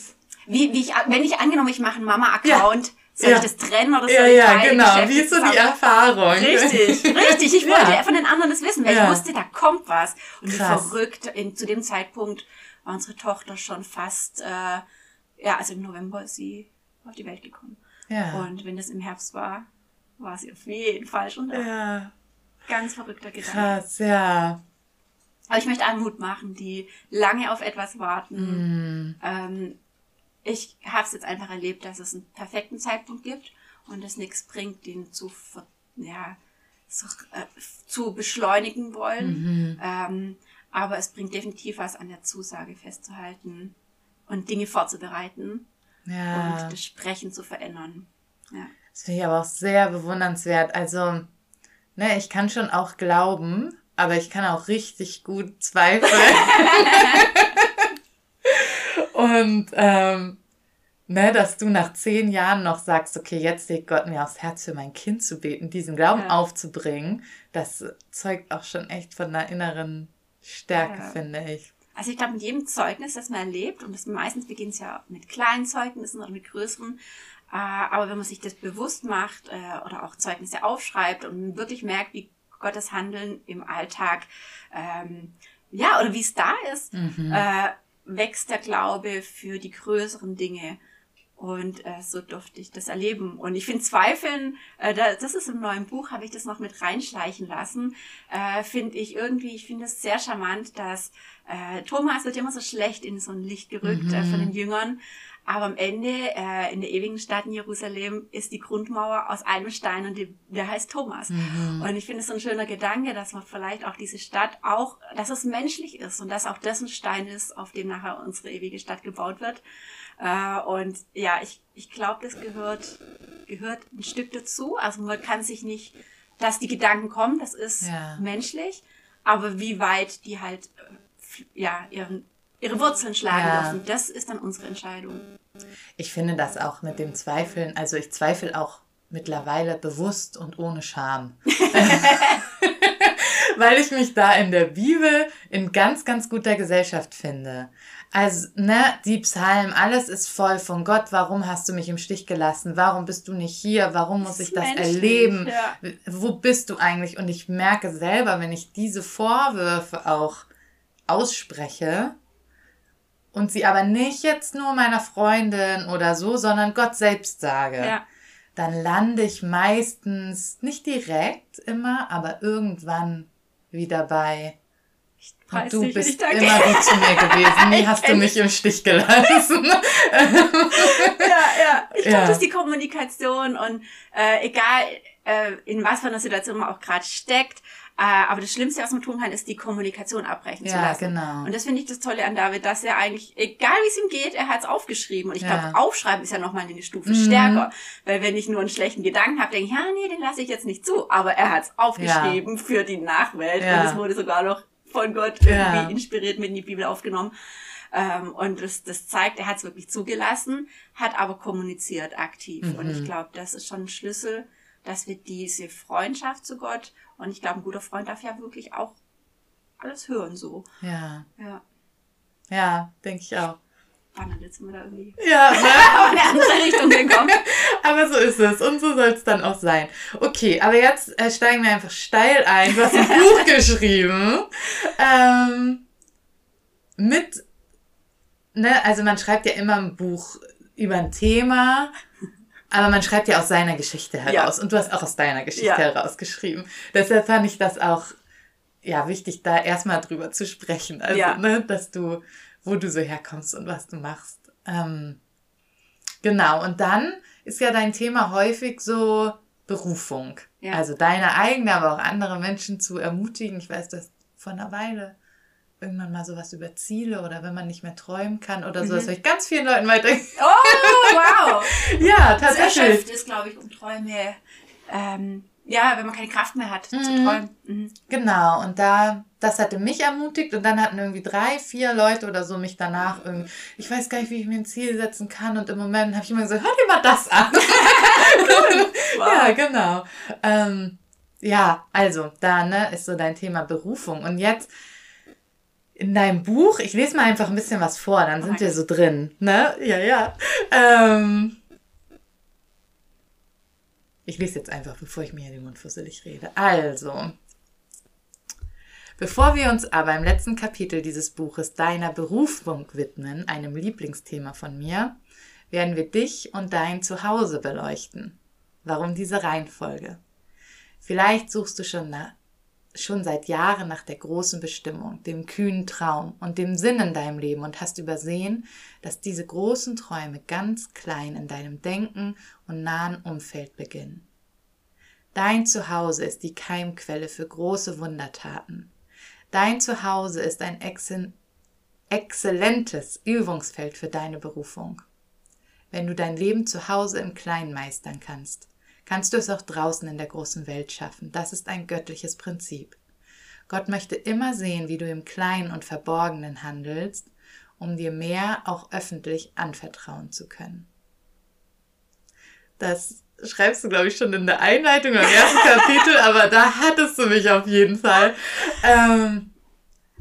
[SPEAKER 2] wie, wie ich, wenn ich angenommen, ich mache einen Mama-Account, ja. soll ja. ich das trennen oder soll
[SPEAKER 1] ja, ich Ja, genau. Wie ist so die Erfahrung?
[SPEAKER 2] Richtig, richtig. Ich wollte ja. von den anderen das wissen, weil ich wusste, da kommt was. Und Krass. wie verrückt, in, zu dem Zeitpunkt war unsere Tochter schon fast, äh, ja, also im November ist sie auf die Welt gekommen. Ja. Und wenn das im Herbst war, war sie auf jeden Fall schon da. Ja. Ganz verrückter Gedanke.
[SPEAKER 1] Krass, ja.
[SPEAKER 2] Aber ich möchte allen Mut machen, die lange auf etwas warten. Mm. Ähm, ich habe es jetzt einfach erlebt, dass es einen perfekten Zeitpunkt gibt und es nichts bringt, den zu, ja, so, äh, zu beschleunigen wollen. Mhm. Ähm, aber es bringt definitiv was an der Zusage festzuhalten und Dinge vorzubereiten ja. und das Sprechen zu verändern. Ja.
[SPEAKER 1] Das finde ich aber auch sehr bewundernswert. Also, ne, ich kann schon auch glauben, aber ich kann auch richtig gut zweifeln. Und ähm, ne, dass du nach zehn Jahren noch sagst, okay, jetzt legt Gott mir aufs Herz für mein Kind zu beten, diesen Glauben ja. aufzubringen, das zeugt auch schon echt von einer inneren Stärke, ja. finde ich.
[SPEAKER 2] Also ich glaube, mit jedem Zeugnis, das man erlebt, und das meistens beginnt es ja mit kleinen Zeugnissen oder mit größeren, äh, aber wenn man sich das bewusst macht äh, oder auch Zeugnisse aufschreibt und wirklich merkt, wie Gottes Handeln im Alltag, ähm, ja, oder wie es da ist, mhm. äh, wächst der Glaube für die größeren Dinge. Und äh, so durfte ich das erleben. Und ich finde Zweifeln, äh, das ist im neuen Buch, habe ich das noch mit reinschleichen lassen, äh, finde ich irgendwie, ich finde es sehr charmant, dass äh, Thomas wird immer so schlecht in so ein Licht gerückt mhm. äh, von den Jüngern. Aber am Ende, äh, in der ewigen Stadt in Jerusalem, ist die Grundmauer aus einem Stein und die, der heißt Thomas. Mhm. Und ich finde es so ein schöner Gedanke, dass man vielleicht auch diese Stadt auch, dass es menschlich ist und dass auch das ein Stein ist, auf dem nachher unsere ewige Stadt gebaut wird. Äh, und ja, ich, ich glaube, das gehört, gehört ein Stück dazu. Also man kann sich nicht, dass die Gedanken kommen, das ist ja. menschlich. Aber wie weit die halt äh, ja, ihren, ihre Wurzeln schlagen ja. dürfen, das ist dann unsere Entscheidung.
[SPEAKER 1] Ich finde das auch mit dem Zweifeln, also ich zweifle auch mittlerweile bewusst und ohne Scham. Weil ich mich da in der Bibel in ganz, ganz guter Gesellschaft finde. Also, ne, die Psalmen, alles ist voll von Gott. Warum hast du mich im Stich gelassen? Warum bist du nicht hier? Warum muss ich das erleben? Ja. Wo bist du eigentlich? Und ich merke selber, wenn ich diese Vorwürfe auch ausspreche und sie aber nicht jetzt nur meiner Freundin oder so, sondern Gott selbst sage, ja. dann lande ich meistens nicht direkt immer, aber irgendwann wieder bei und du bist immer gut zu mir gewesen. Nie hast du mich im Stich gelassen. ja,
[SPEAKER 2] ja. Ich glaube, ja. das ist die Kommunikation und äh, egal, äh, in was für einer Situation man auch gerade steckt, äh, aber das Schlimmste, was man tun kann, ist die Kommunikation abbrechen ja, zu lassen. Genau. Und das finde ich das Tolle an David, dass er eigentlich, egal wie es ihm geht, er hat es aufgeschrieben. Und ich ja. glaube, aufschreiben ist ja nochmal eine Stufe mhm. stärker. Weil wenn ich nur einen schlechten Gedanken habe, denke ich, ja, nee, den lasse ich jetzt nicht zu. Aber er hat es aufgeschrieben ja. für die Nachwelt. Und es wurde sogar noch von Gott irgendwie inspiriert mit in die Bibel aufgenommen. Ähm, und das, das zeigt, er hat es wirklich zugelassen, hat aber kommuniziert aktiv. Mhm. Und ich glaube, das ist schon ein Schlüssel, dass wir diese Freundschaft zu Gott und ich glaube, ein guter Freund darf ja wirklich auch alles hören so.
[SPEAKER 1] Ja.
[SPEAKER 2] Ja.
[SPEAKER 1] Ja, denke ich auch.
[SPEAKER 2] Spannend, jetzt sind wir da irgendwie
[SPEAKER 1] ja, ne?
[SPEAKER 2] in eine andere Richtung gekommen.
[SPEAKER 1] aber so ist es und so soll es dann auch sein. Okay, aber jetzt äh, steigen wir einfach steil ein. Du hast ein Buch geschrieben ähm, mit, ne, also man schreibt ja immer ein Buch über ein Thema aber man schreibt ja aus seiner Geschichte heraus. Ja. Und du hast auch aus deiner Geschichte ja. heraus geschrieben. Deshalb fand ich das auch ja, wichtig, da erstmal drüber zu sprechen. Also, ja. ne, dass du, wo du so herkommst und was du machst. Ähm, genau. Und dann ist ja dein Thema häufig so Berufung. Ja. Also deine eigene, aber auch andere Menschen zu ermutigen. Ich weiß das vor einer Weile irgendwann mal sowas über Ziele oder wenn man nicht mehr träumen kann oder so. Mhm. Das höre ich ganz vielen Leuten weiter.
[SPEAKER 2] Oh, wow!
[SPEAKER 1] ja, tatsächlich. Das
[SPEAKER 2] ist, glaube ich, um Träume. Ähm, ja, wenn man keine Kraft mehr hat mhm. zu träumen. Mhm.
[SPEAKER 1] Genau, und da, das hatte mich ermutigt und dann hatten irgendwie drei, vier Leute oder so mich danach irgendwie, ich weiß gar nicht, wie ich mir ein Ziel setzen kann und im Moment habe ich immer gesagt, hör dir mal das an. wow. Ja, genau. Ähm, ja, also da ne, ist so dein Thema Berufung und jetzt in deinem Buch, ich lese mal einfach ein bisschen was vor, dann sind okay. wir so drin, ne? Ja, ja. Ähm, ich lese jetzt einfach, bevor ich mir hier den Mund fusselig rede. Also, bevor wir uns aber im letzten Kapitel dieses Buches deiner Berufung widmen, einem Lieblingsthema von mir, werden wir dich und dein Zuhause beleuchten. Warum diese Reihenfolge? Vielleicht suchst du schon nach schon seit Jahren nach der großen Bestimmung, dem kühnen Traum und dem Sinn in deinem Leben und hast übersehen, dass diese großen Träume ganz klein in deinem Denken und nahen Umfeld beginnen. Dein Zuhause ist die Keimquelle für große Wundertaten. Dein Zuhause ist ein exzellentes Übungsfeld für deine Berufung. Wenn du dein Leben zu Hause im Kleinen meistern kannst, kannst du es auch draußen in der großen Welt schaffen. Das ist ein göttliches Prinzip. Gott möchte immer sehen, wie du im Kleinen und Verborgenen handelst, um dir mehr auch öffentlich anvertrauen zu können. Das schreibst du, glaube ich, schon in der Einleitung im ersten Kapitel, aber da hattest du mich auf jeden Fall. Ähm,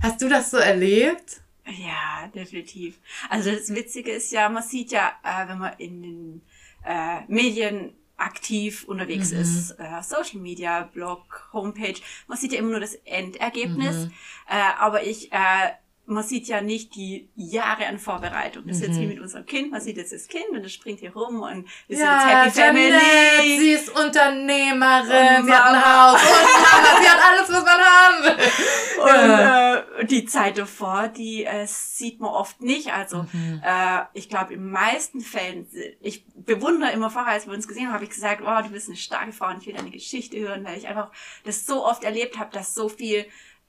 [SPEAKER 1] hast du das so erlebt?
[SPEAKER 2] Ja, definitiv. Also das Witzige ist ja, man sieht ja, äh, wenn man in den äh, Medien aktiv unterwegs mhm. ist. Äh, Social Media, Blog, Homepage. Man sieht ja immer nur das Endergebnis. Mhm. Äh, aber ich äh, man sieht ja nicht die Jahre an Vorbereitung. Das ist jetzt wie mhm. mit unserem Kind. Man sieht jetzt das Kind und es springt hier rum und
[SPEAKER 1] ist ja, jetzt Happy Family. Sie ist Unternehmerin, und sie hat ein Haus und sie hat alles, was man haben will.
[SPEAKER 2] Und ja. äh, die Zeit davor, die äh, sieht man oft nicht. Also mhm. äh, ich glaube, in meisten Fällen, ich bewundere immer vorher, als wir uns gesehen haben, habe ich gesagt, oh, du bist eine starke Frau und ich will deine Geschichte hören, weil ich einfach das so oft erlebt habe, dass so viel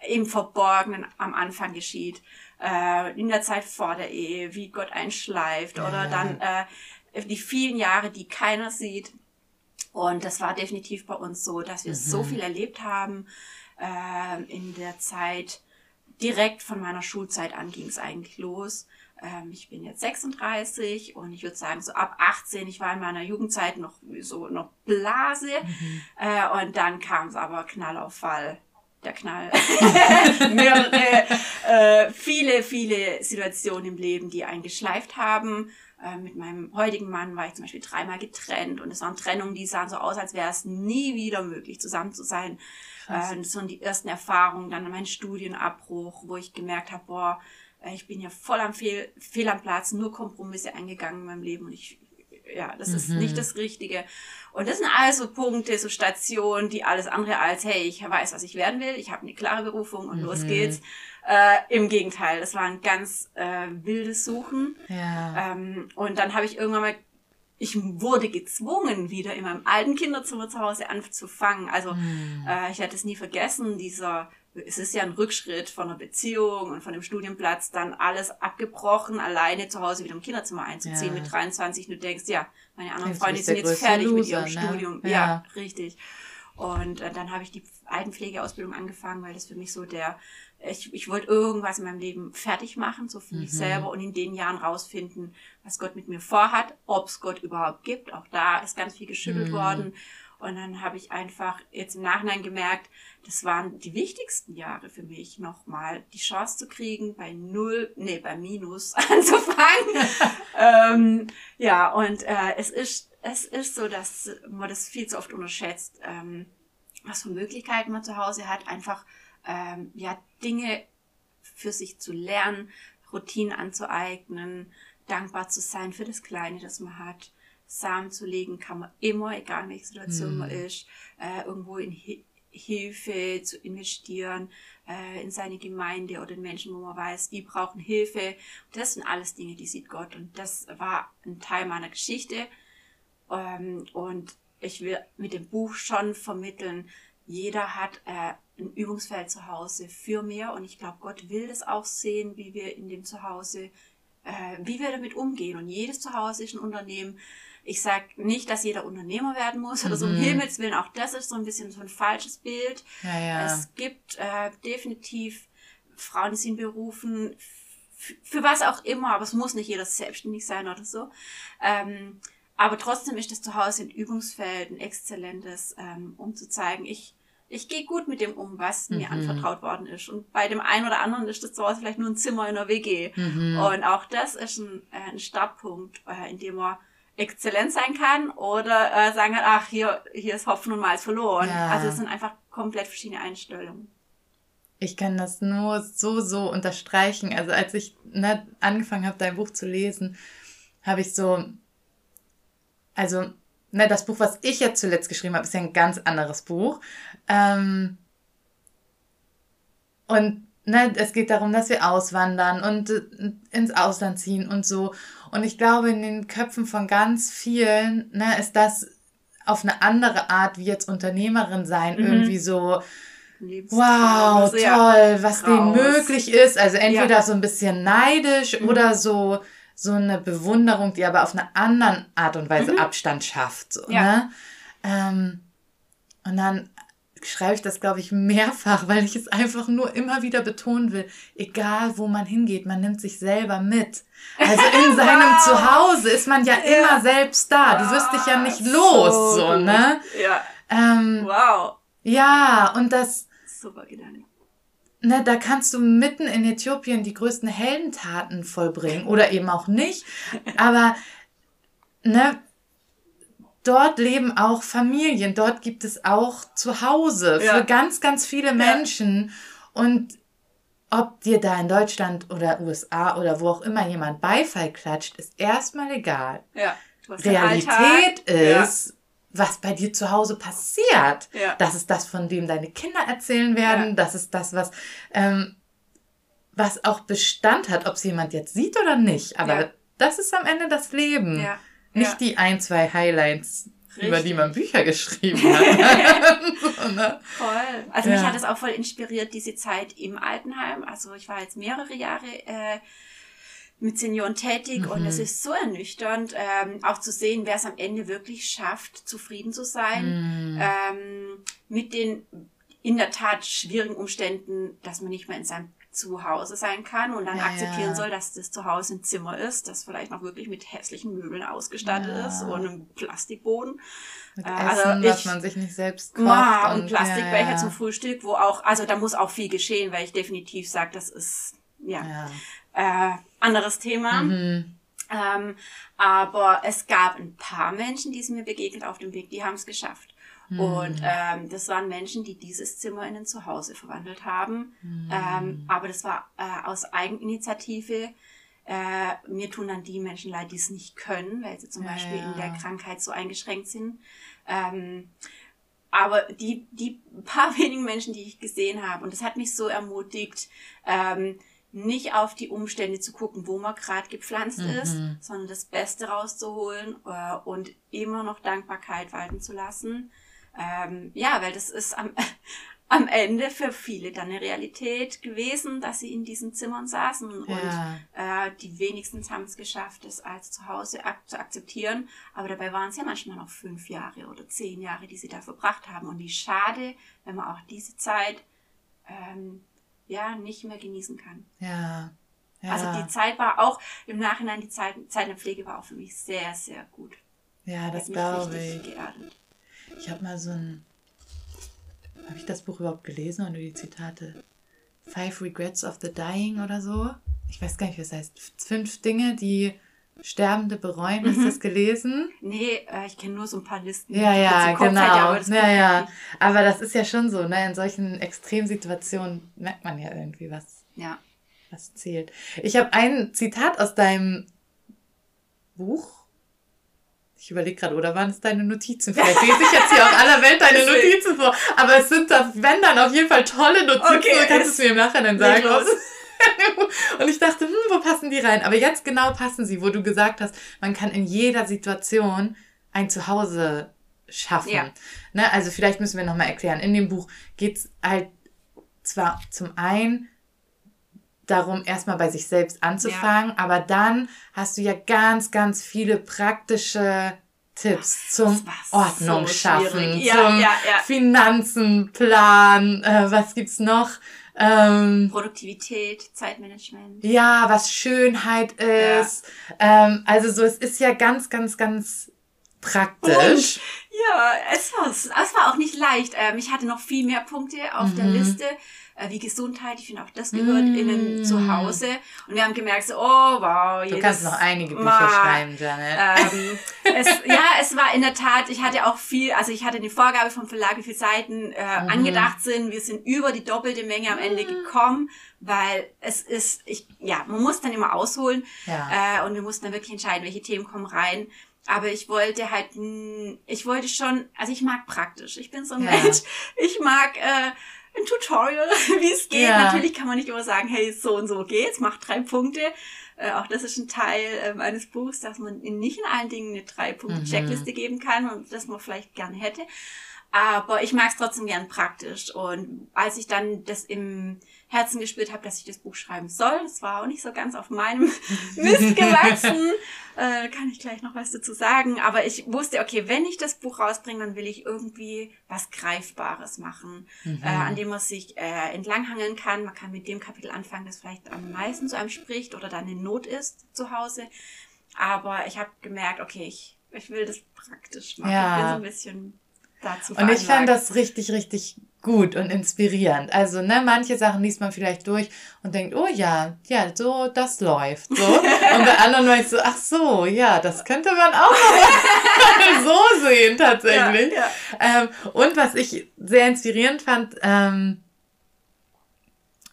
[SPEAKER 2] im Verborgenen am Anfang geschieht. Äh, in der Zeit vor der Ehe, wie Gott einschleift ja. oder dann äh, die vielen Jahre, die keiner sieht. Und das war definitiv bei uns so, dass wir mhm. so viel erlebt haben. Äh, in der Zeit, direkt von meiner Schulzeit an ging es eigentlich los. Ähm, ich bin jetzt 36 und ich würde sagen, so ab 18, ich war in meiner Jugendzeit noch so noch Blase. Mhm. Äh, und dann kam es aber Knall auf Fall der Knall. Mehrere, äh, viele, viele Situationen im Leben, die einen geschleift haben. Äh, mit meinem heutigen Mann war ich zum Beispiel dreimal getrennt und es waren Trennungen, die sahen so aus, als wäre es nie wieder möglich, zusammen zu sein. Äh, das waren die ersten Erfahrungen, dann mein Studienabbruch, wo ich gemerkt habe, boah, äh, ich bin ja voll am Fehl, Fehl am Platz, nur Kompromisse eingegangen in meinem Leben und ich ja, das mhm. ist nicht das Richtige. Und das sind also Punkte, so Stationen, die alles andere als, hey, ich weiß, was ich werden will, ich habe eine klare Berufung und mhm. los geht's. Äh, Im Gegenteil, das war ein ganz äh, wildes Suchen. Ja. Ähm, und dann habe ich irgendwann mal ich wurde gezwungen, wieder in meinem alten Kinderzimmer zu Hause anzufangen. Also mhm. äh, ich werde es nie vergessen, dieser es ist ja ein Rückschritt von einer Beziehung und von dem Studienplatz, dann alles abgebrochen, alleine zu Hause wieder im Kinderzimmer einzuziehen ja. mit 23. Du denkst, ja, meine anderen Freunde sind jetzt fertig Loser, mit ihrem ne? Studium. Ja, ja richtig. Und äh, dann habe ich die Altenpflegeausbildung angefangen, weil das für mich so der, ich, ich wollte irgendwas in meinem Leben fertig machen, so für mhm. mich selber und in den Jahren rausfinden, was Gott mit mir vorhat, ob es Gott überhaupt gibt. Auch da ist ganz viel geschüttelt mhm. worden. Und dann habe ich einfach jetzt im Nachhinein gemerkt, das waren die wichtigsten Jahre für mich, nochmal die Chance zu kriegen, bei Null, nee, bei Minus anzufangen. ähm, ja, und äh, es ist, es ist so, dass man das viel zu oft unterschätzt, ähm, was für Möglichkeiten man zu Hause hat, einfach ähm, ja, Dinge für sich zu lernen, Routinen anzueignen, dankbar zu sein für das Kleine, das man hat. Samen zu legen kann man immer, egal in welcher Situation mm. man ist, äh, irgendwo in Hi Hilfe zu investieren, äh, in seine Gemeinde oder in Menschen, wo man weiß, die brauchen Hilfe. Das sind alles Dinge, die sieht Gott. Und das war ein Teil meiner Geschichte. Ähm, und ich will mit dem Buch schon vermitteln, jeder hat äh, ein Übungsfeld zu Hause für mehr. Und ich glaube, Gott will das auch sehen, wie wir in dem Zuhause, äh, wie wir damit umgehen. Und jedes Zuhause ist ein Unternehmen ich sage nicht, dass jeder Unternehmer werden muss oder so um mhm. Himmels Willen. Auch das ist so ein bisschen so ein falsches Bild. Ja, ja. Es gibt äh, definitiv Frauen, die sind berufen, für was auch immer, aber es muss nicht jeder selbstständig sein oder so. Ähm, aber trotzdem ist das Zuhause ein Übungsfeld, ein exzellentes, ähm, um zu zeigen, ich, ich gehe gut mit dem um, was mhm. mir anvertraut worden ist. Und bei dem einen oder anderen ist das Zuhause vielleicht nur ein Zimmer in der WG. Mhm. Und auch das ist ein, äh, ein Startpunkt, äh, in dem man exzellent sein kann oder äh, sagen kann, ach, hier, hier ist Hopfen und Malz verloren. Ja. Also es sind einfach komplett verschiedene Einstellungen.
[SPEAKER 1] Ich kann das nur so, so unterstreichen. Also als ich ne, angefangen habe, dein Buch zu lesen, habe ich so, also ne, das Buch, was ich jetzt zuletzt geschrieben habe, ist ja ein ganz anderes Buch. Ähm, und ne, es geht darum, dass wir auswandern und äh, ins Ausland ziehen und so. Und ich glaube, in den Köpfen von ganz vielen ne, ist das auf eine andere Art wie jetzt Unternehmerin sein mhm. irgendwie so. Wow, toll, was denen möglich ist. Also entweder ja. so ein bisschen neidisch mhm. oder so, so eine Bewunderung, die aber auf eine andere Art und Weise mhm. Abstand schafft. So, ja. ne? Ähm, und dann schreibe ich das, glaube ich, mehrfach, weil ich es einfach nur immer wieder betonen will. Egal, wo man hingeht, man nimmt sich selber mit. Also in seinem wow. Zuhause ist man ja, ja, immer selbst da. Du wirst dich ja nicht los, so, so ne? Ja. Ähm, wow. Ja, und das. Super Gedanke. Ne, da kannst du mitten in Äthiopien die größten Heldentaten vollbringen oder eben auch nicht. Aber ne, dort leben auch Familien, dort gibt es auch Zuhause ja. für ganz, ganz viele Menschen. Ja. Und ob dir da in Deutschland oder USA oder wo auch immer jemand Beifall klatscht, ist erstmal egal. Ja. Realität ist, was bei dir zu Hause passiert. Ja. Das ist das, von dem deine Kinder erzählen werden. Das ist das, was, ähm, was auch Bestand hat, ob es jemand jetzt sieht oder nicht. Aber das ist am Ende das Leben. Ja. Nicht ja. die ein, zwei Highlights, Richtig. über die man Bücher geschrieben hat.
[SPEAKER 2] so, ne? Voll. Also ja. mich hat es auch voll inspiriert, diese Zeit im Altenheim. Also ich war jetzt mehrere Jahre äh, mit Senioren tätig mhm. und es ist so ernüchternd, ähm, auch zu sehen, wer es am Ende wirklich schafft, zufrieden zu sein mhm. ähm, mit den in der Tat schwierigen Umständen, dass man nicht mehr in seinem zu Hause sein kann und dann ja, akzeptieren soll, dass das zu Hause ein Zimmer ist, das vielleicht noch wirklich mit hässlichen Möbeln ausgestattet ja. ist und einem Plastikboden. Mit äh, also Essen, ich, was man sich nicht selbst kocht. Ja, und, und Plastikbecher zum Frühstück, wo auch, also da muss auch viel geschehen, weil ich definitiv sage, das ist, ja, Äh, anderes Thema. Mhm. Ähm, aber es gab ein paar Menschen, die sind mir begegnet auf dem Weg, die haben es geschafft. Und hm. ähm, das waren Menschen, die dieses Zimmer in ein Zuhause verwandelt haben. Mhm. Ähm, aber das war äh, aus Eigeninitiative. Äh, mir tun dann die Menschen leid, die es nicht können, weil sie zum
[SPEAKER 1] Ja,
[SPEAKER 2] Beispiel in der
[SPEAKER 1] ja.
[SPEAKER 2] Krankheit so eingeschränkt sind. Ähm, aber die, die paar wenigen Menschen, die ich gesehen habe, und das hat mich so ermutigt, ähm, nicht auf die Umstände zu gucken, wo man gerade gepflanzt ist, sondern das Beste rauszuholen äh, und immer noch Dankbarkeit walten zu lassen. Ähm, ja, weil das ist am, am Ende für viele dann eine Realität gewesen, dass sie in diesen Zimmern saßen
[SPEAKER 1] Ja.
[SPEAKER 2] und äh, die wenigstens haben es geschafft, es als Zuhause ak zu akzeptieren. Aber dabei waren es ja manchmal noch fünf Jahre oder zehn Jahre, die sie da verbracht haben. Und wie schade, wenn man auch diese Zeit ähm, ja nicht mehr genießen kann.
[SPEAKER 1] Ja. ja.
[SPEAKER 2] Also die Zeit war auch im Nachhinein, die Zeit, Zeit in der Pflege war auch für mich sehr, sehr gut.
[SPEAKER 1] ja, das glaube ich.
[SPEAKER 2] geerdet.
[SPEAKER 1] Ich habe mal so ein. Habe ich das Buch überhaupt gelesen oder die Zitate? Five Regrets of the Dying oder so? Ich weiß gar nicht, wie es heißt. Fünf Dinge, die Sterbende bereuen. Hast du das gelesen?
[SPEAKER 2] Nee, äh, ich kenne nur so ein paar Listen.
[SPEAKER 1] Ja, ja, genau.
[SPEAKER 2] hatte, aber das
[SPEAKER 1] ja, ja.
[SPEAKER 2] ich-
[SPEAKER 1] Aber das ist ja schon so, ne? In solchen Extremsituationen merkt man ja irgendwie, was,
[SPEAKER 2] ja.
[SPEAKER 1] was zählt. Ich habe ein Zitat aus deinem Buch. Ich überlege gerade, oder waren es deine Notizen? Vielleicht lese ich jetzt hier auf aller Welt deine. Notizen vor. Aber es sind das, wenn dann auf jeden Fall tolle Notizen.
[SPEAKER 2] Okay,
[SPEAKER 1] du kannst
[SPEAKER 2] es-
[SPEAKER 1] es mir im Nachhinein sagen. Und ich dachte, hm, wo passen die rein? Aber jetzt genau passen sie, wo du gesagt hast, man kann in jeder Situation ein Zuhause schaffen.
[SPEAKER 2] Ja.
[SPEAKER 1] Ne? Also vielleicht müssen wir nochmal erklären. In dem Buch geht es halt zwar zum einen darum, erstmal bei sich selbst anzufangen, aber dann hast du ja ganz, ganz viele praktische Tipps zum
[SPEAKER 2] war so
[SPEAKER 1] Ordnung schaffen.
[SPEAKER 2] Ja,
[SPEAKER 1] zum
[SPEAKER 2] ja, ja.
[SPEAKER 1] Finanzen planen, äh, was gibt's noch? Ähm,
[SPEAKER 2] Produktivität, Zeitmanagement.
[SPEAKER 1] ja, was Schönheit ist. Ähm, also so, es ist ja ganz, ganz, ganz praktisch.
[SPEAKER 2] Ja, es war, es war auch nicht leicht. Ähm, ich hatte noch viel mehr Punkte auf der
[SPEAKER 1] Mhm.
[SPEAKER 2] Liste, äh, wie Gesundheit. Ich finde auch das gehört
[SPEAKER 1] Mm.
[SPEAKER 2] in ein Zuhause. Und wir haben gemerkt, so, oh wow.
[SPEAKER 1] Du kannst noch einige Bücher
[SPEAKER 2] Mal.
[SPEAKER 1] schreiben, Janet.
[SPEAKER 2] Ähm, es, ja, es war in der Tat, ich hatte auch viel, also ich hatte eine Vorgabe vom Verlag, wie viele Seiten äh,
[SPEAKER 1] Mhm.
[SPEAKER 2] angedacht sind. Wir sind über die doppelte Menge am Ende gekommen, weil es ist, ich, ja, man muss dann immer ausholen
[SPEAKER 1] Ja.
[SPEAKER 2] äh, und wir mussten dann wirklich entscheiden, welche Themen kommen rein. Aber ich wollte halt, ich wollte schon, also ich mag praktisch. Ich bin so ein
[SPEAKER 1] Ja.
[SPEAKER 2] Mensch. Ich mag äh, ein Tutorial, wie es geht.
[SPEAKER 1] Ja.
[SPEAKER 2] Natürlich kann man nicht immer sagen, hey, so und so geht's, mach drei Punkte. Äh, auch das ist ein Teil äh, meines Buchs, dass man nicht in allen Dingen eine
[SPEAKER 1] Mhm.
[SPEAKER 2] Drei-Punkte-Checkliste geben kann und das man vielleicht gerne hätte. Aber ich mag es trotzdem gern praktisch. Und als ich dann das im Herzen gespürt habe, dass ich das Buch schreiben soll, das war auch nicht so ganz auf meinem Mist gewachsen, äh, kann ich gleich noch was dazu sagen. Aber ich wusste, okay, wenn ich das Buch rausbringe, dann will ich irgendwie was Greifbares machen, äh, an dem man sich äh, entlanghangeln kann. Man kann mit dem Kapitel anfangen, das vielleicht am meisten zu einem spricht oder dann in Not ist zu Hause. Aber ich habe gemerkt, okay, ich, ich will das praktisch machen.
[SPEAKER 1] Ja.
[SPEAKER 2] Ich bin so ein bisschen dazu
[SPEAKER 1] Und ich fand das richtig, richtig gut und inspirierend. Also, ne, manche Sachen liest man vielleicht durch und denkt, oh ja, ja, so, das läuft, so. Und bei anderen war ich so, ach so, ja, das könnte man auch so sehen, tatsächlich.
[SPEAKER 2] Ja,
[SPEAKER 1] Ähm, und was ich sehr inspirierend fand, ähm,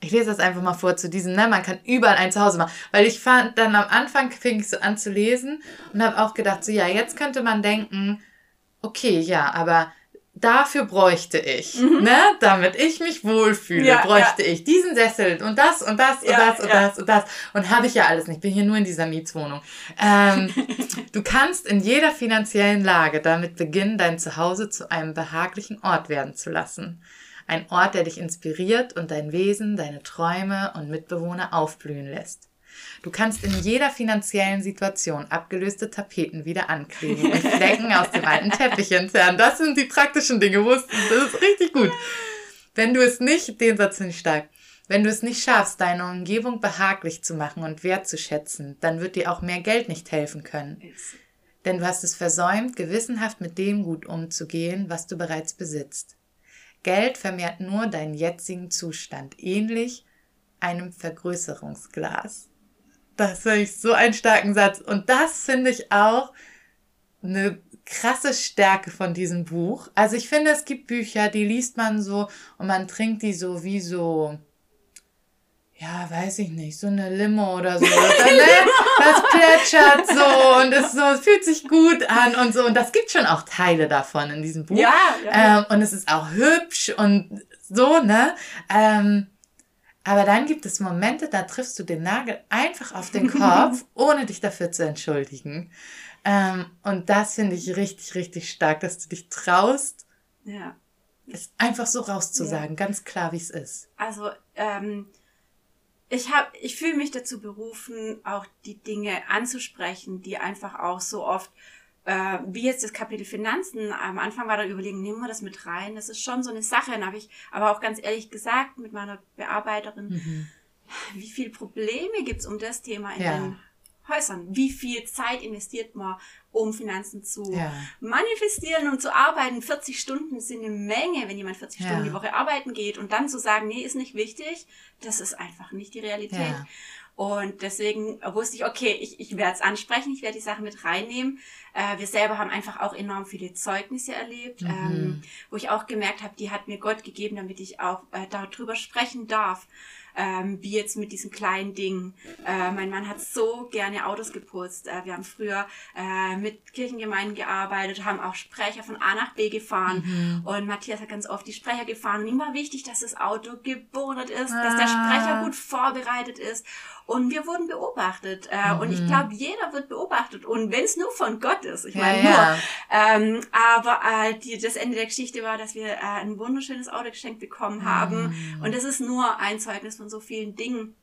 [SPEAKER 1] ich lese das einfach mal vor zu diesem, ne, man kann überall ein Zuhause machen. Weil ich fand, dann am Anfang fing ich so an zu lesen und habe auch gedacht, so ja, jetzt könnte man denken, okay, ja, aber dafür bräuchte ich, ne, damit ich mich wohlfühle,
[SPEAKER 2] Mhm. Ja,
[SPEAKER 1] bräuchte ich diesen Sessel und das und das und
[SPEAKER 2] Ja,
[SPEAKER 1] das und
[SPEAKER 2] ja.
[SPEAKER 1] das und das und habe ich ja alles nicht. Ich bin hier nur in dieser Mietswohnung. Ähm, du kannst in jeder finanziellen Lage damit beginnen, dein Zuhause zu einem behaglichen Ort werden zu lassen. Ein Ort, der dich inspiriert und dein Wesen, deine Träume und Mitbewohner aufblühen lässt. Du kannst in jeder finanziellen Situation abgelöste Tapeten wieder ankleben und Flecken aus dem alten Teppich entfernen. Das sind die praktischen Dinge. Das ist richtig gut. Wenn du es nicht, den Satz finde ich stark, wenn du es nicht schaffst, deine Umgebung behaglich zu machen und wertzuschätzen, dann wird dir auch mehr Geld nicht helfen können. Denn du hast es versäumt, gewissenhaft mit dem gut umzugehen, was du bereits besitzt. Geld vermehrt nur deinen jetzigen Zustand, ähnlich einem Vergrößerungsglas. Das finde ich so einen starken Satz. Und das finde ich auch eine krasse Stärke von diesem Buch. Also ich finde, es gibt Bücher, die liest man so und man trinkt die so wie so, ja, weiß ich nicht, so eine Limo oder so. Das, ne, das plätschert so und es so, es fühlt sich gut an und so. Und das gibt schon auch Teile davon in diesem Buch.
[SPEAKER 2] Ja, ja.
[SPEAKER 1] Ähm, und es ist auch hübsch und so, ne? Ähm, aber dann gibt es Momente, da triffst du den Nagel einfach auf den Kopf, ohne dich dafür zu entschuldigen. Ähm, und das finde ich richtig, richtig stark, dass du dich traust,
[SPEAKER 2] ja.
[SPEAKER 1] es einfach so rauszusagen, ja. ganz klar, wie es ist.
[SPEAKER 2] Also, ähm, ich habe, ich fühle mich dazu berufen, auch die Dinge anzusprechen, die einfach auch so oft, äh, wie jetzt das Kapitel Finanzen, am Anfang war da überlegen, nehmen wir das mit rein. Das ist schon so eine Sache. Dann habe ich aber auch ganz ehrlich gesagt mit meiner Bearbeiterin, mhm. wie viele Probleme gibt's um das Thema in ja. den Häusern. Wie viel Zeit investiert man, um Finanzen zu ja. manifestieren und zu arbeiten? 40 Stunden sind eine Menge, wenn jemand 40 ja. Stunden die Woche arbeiten geht und dann zu sagen, nee, ist nicht wichtig, das ist einfach nicht die Realität. Und deswegen wusste ich, okay, ich, ich werde es ansprechen, ich werde die Sachen mit reinnehmen. Äh, wir selber haben einfach auch enorm viele Zeugnisse erlebt, mhm. ähm, wo ich auch gemerkt habe, die hat mir Gott gegeben, damit ich auch äh, darüber sprechen darf ähm, wie jetzt mit diesen kleinen Dingen. Äh, mein Mann hat so gerne Autos geputzt. Äh, wir haben früher äh, mit Kirchengemeinden gearbeitet, haben auch Sprecher von A nach B gefahren. Mhm. Und Matthias hat ganz oft die Sprecher gefahren. Und ihm war wichtig, dass das Auto gebonert ist, ah. dass der Sprecher ah. gut vorbereitet ist. Und wir wurden beobachtet. Äh, mhm. Und ich mhm. glaube, jeder wird beobachtet. Und wenn es nur von Gott ist, ich meine ja, nur. Ja. Ähm, aber äh, die, das Ende der Geschichte war, dass wir äh, ein wunderschönes Auto geschenkt bekommen haben. Mhm. Und das ist nur ein Zeugnis von so vielen Dingen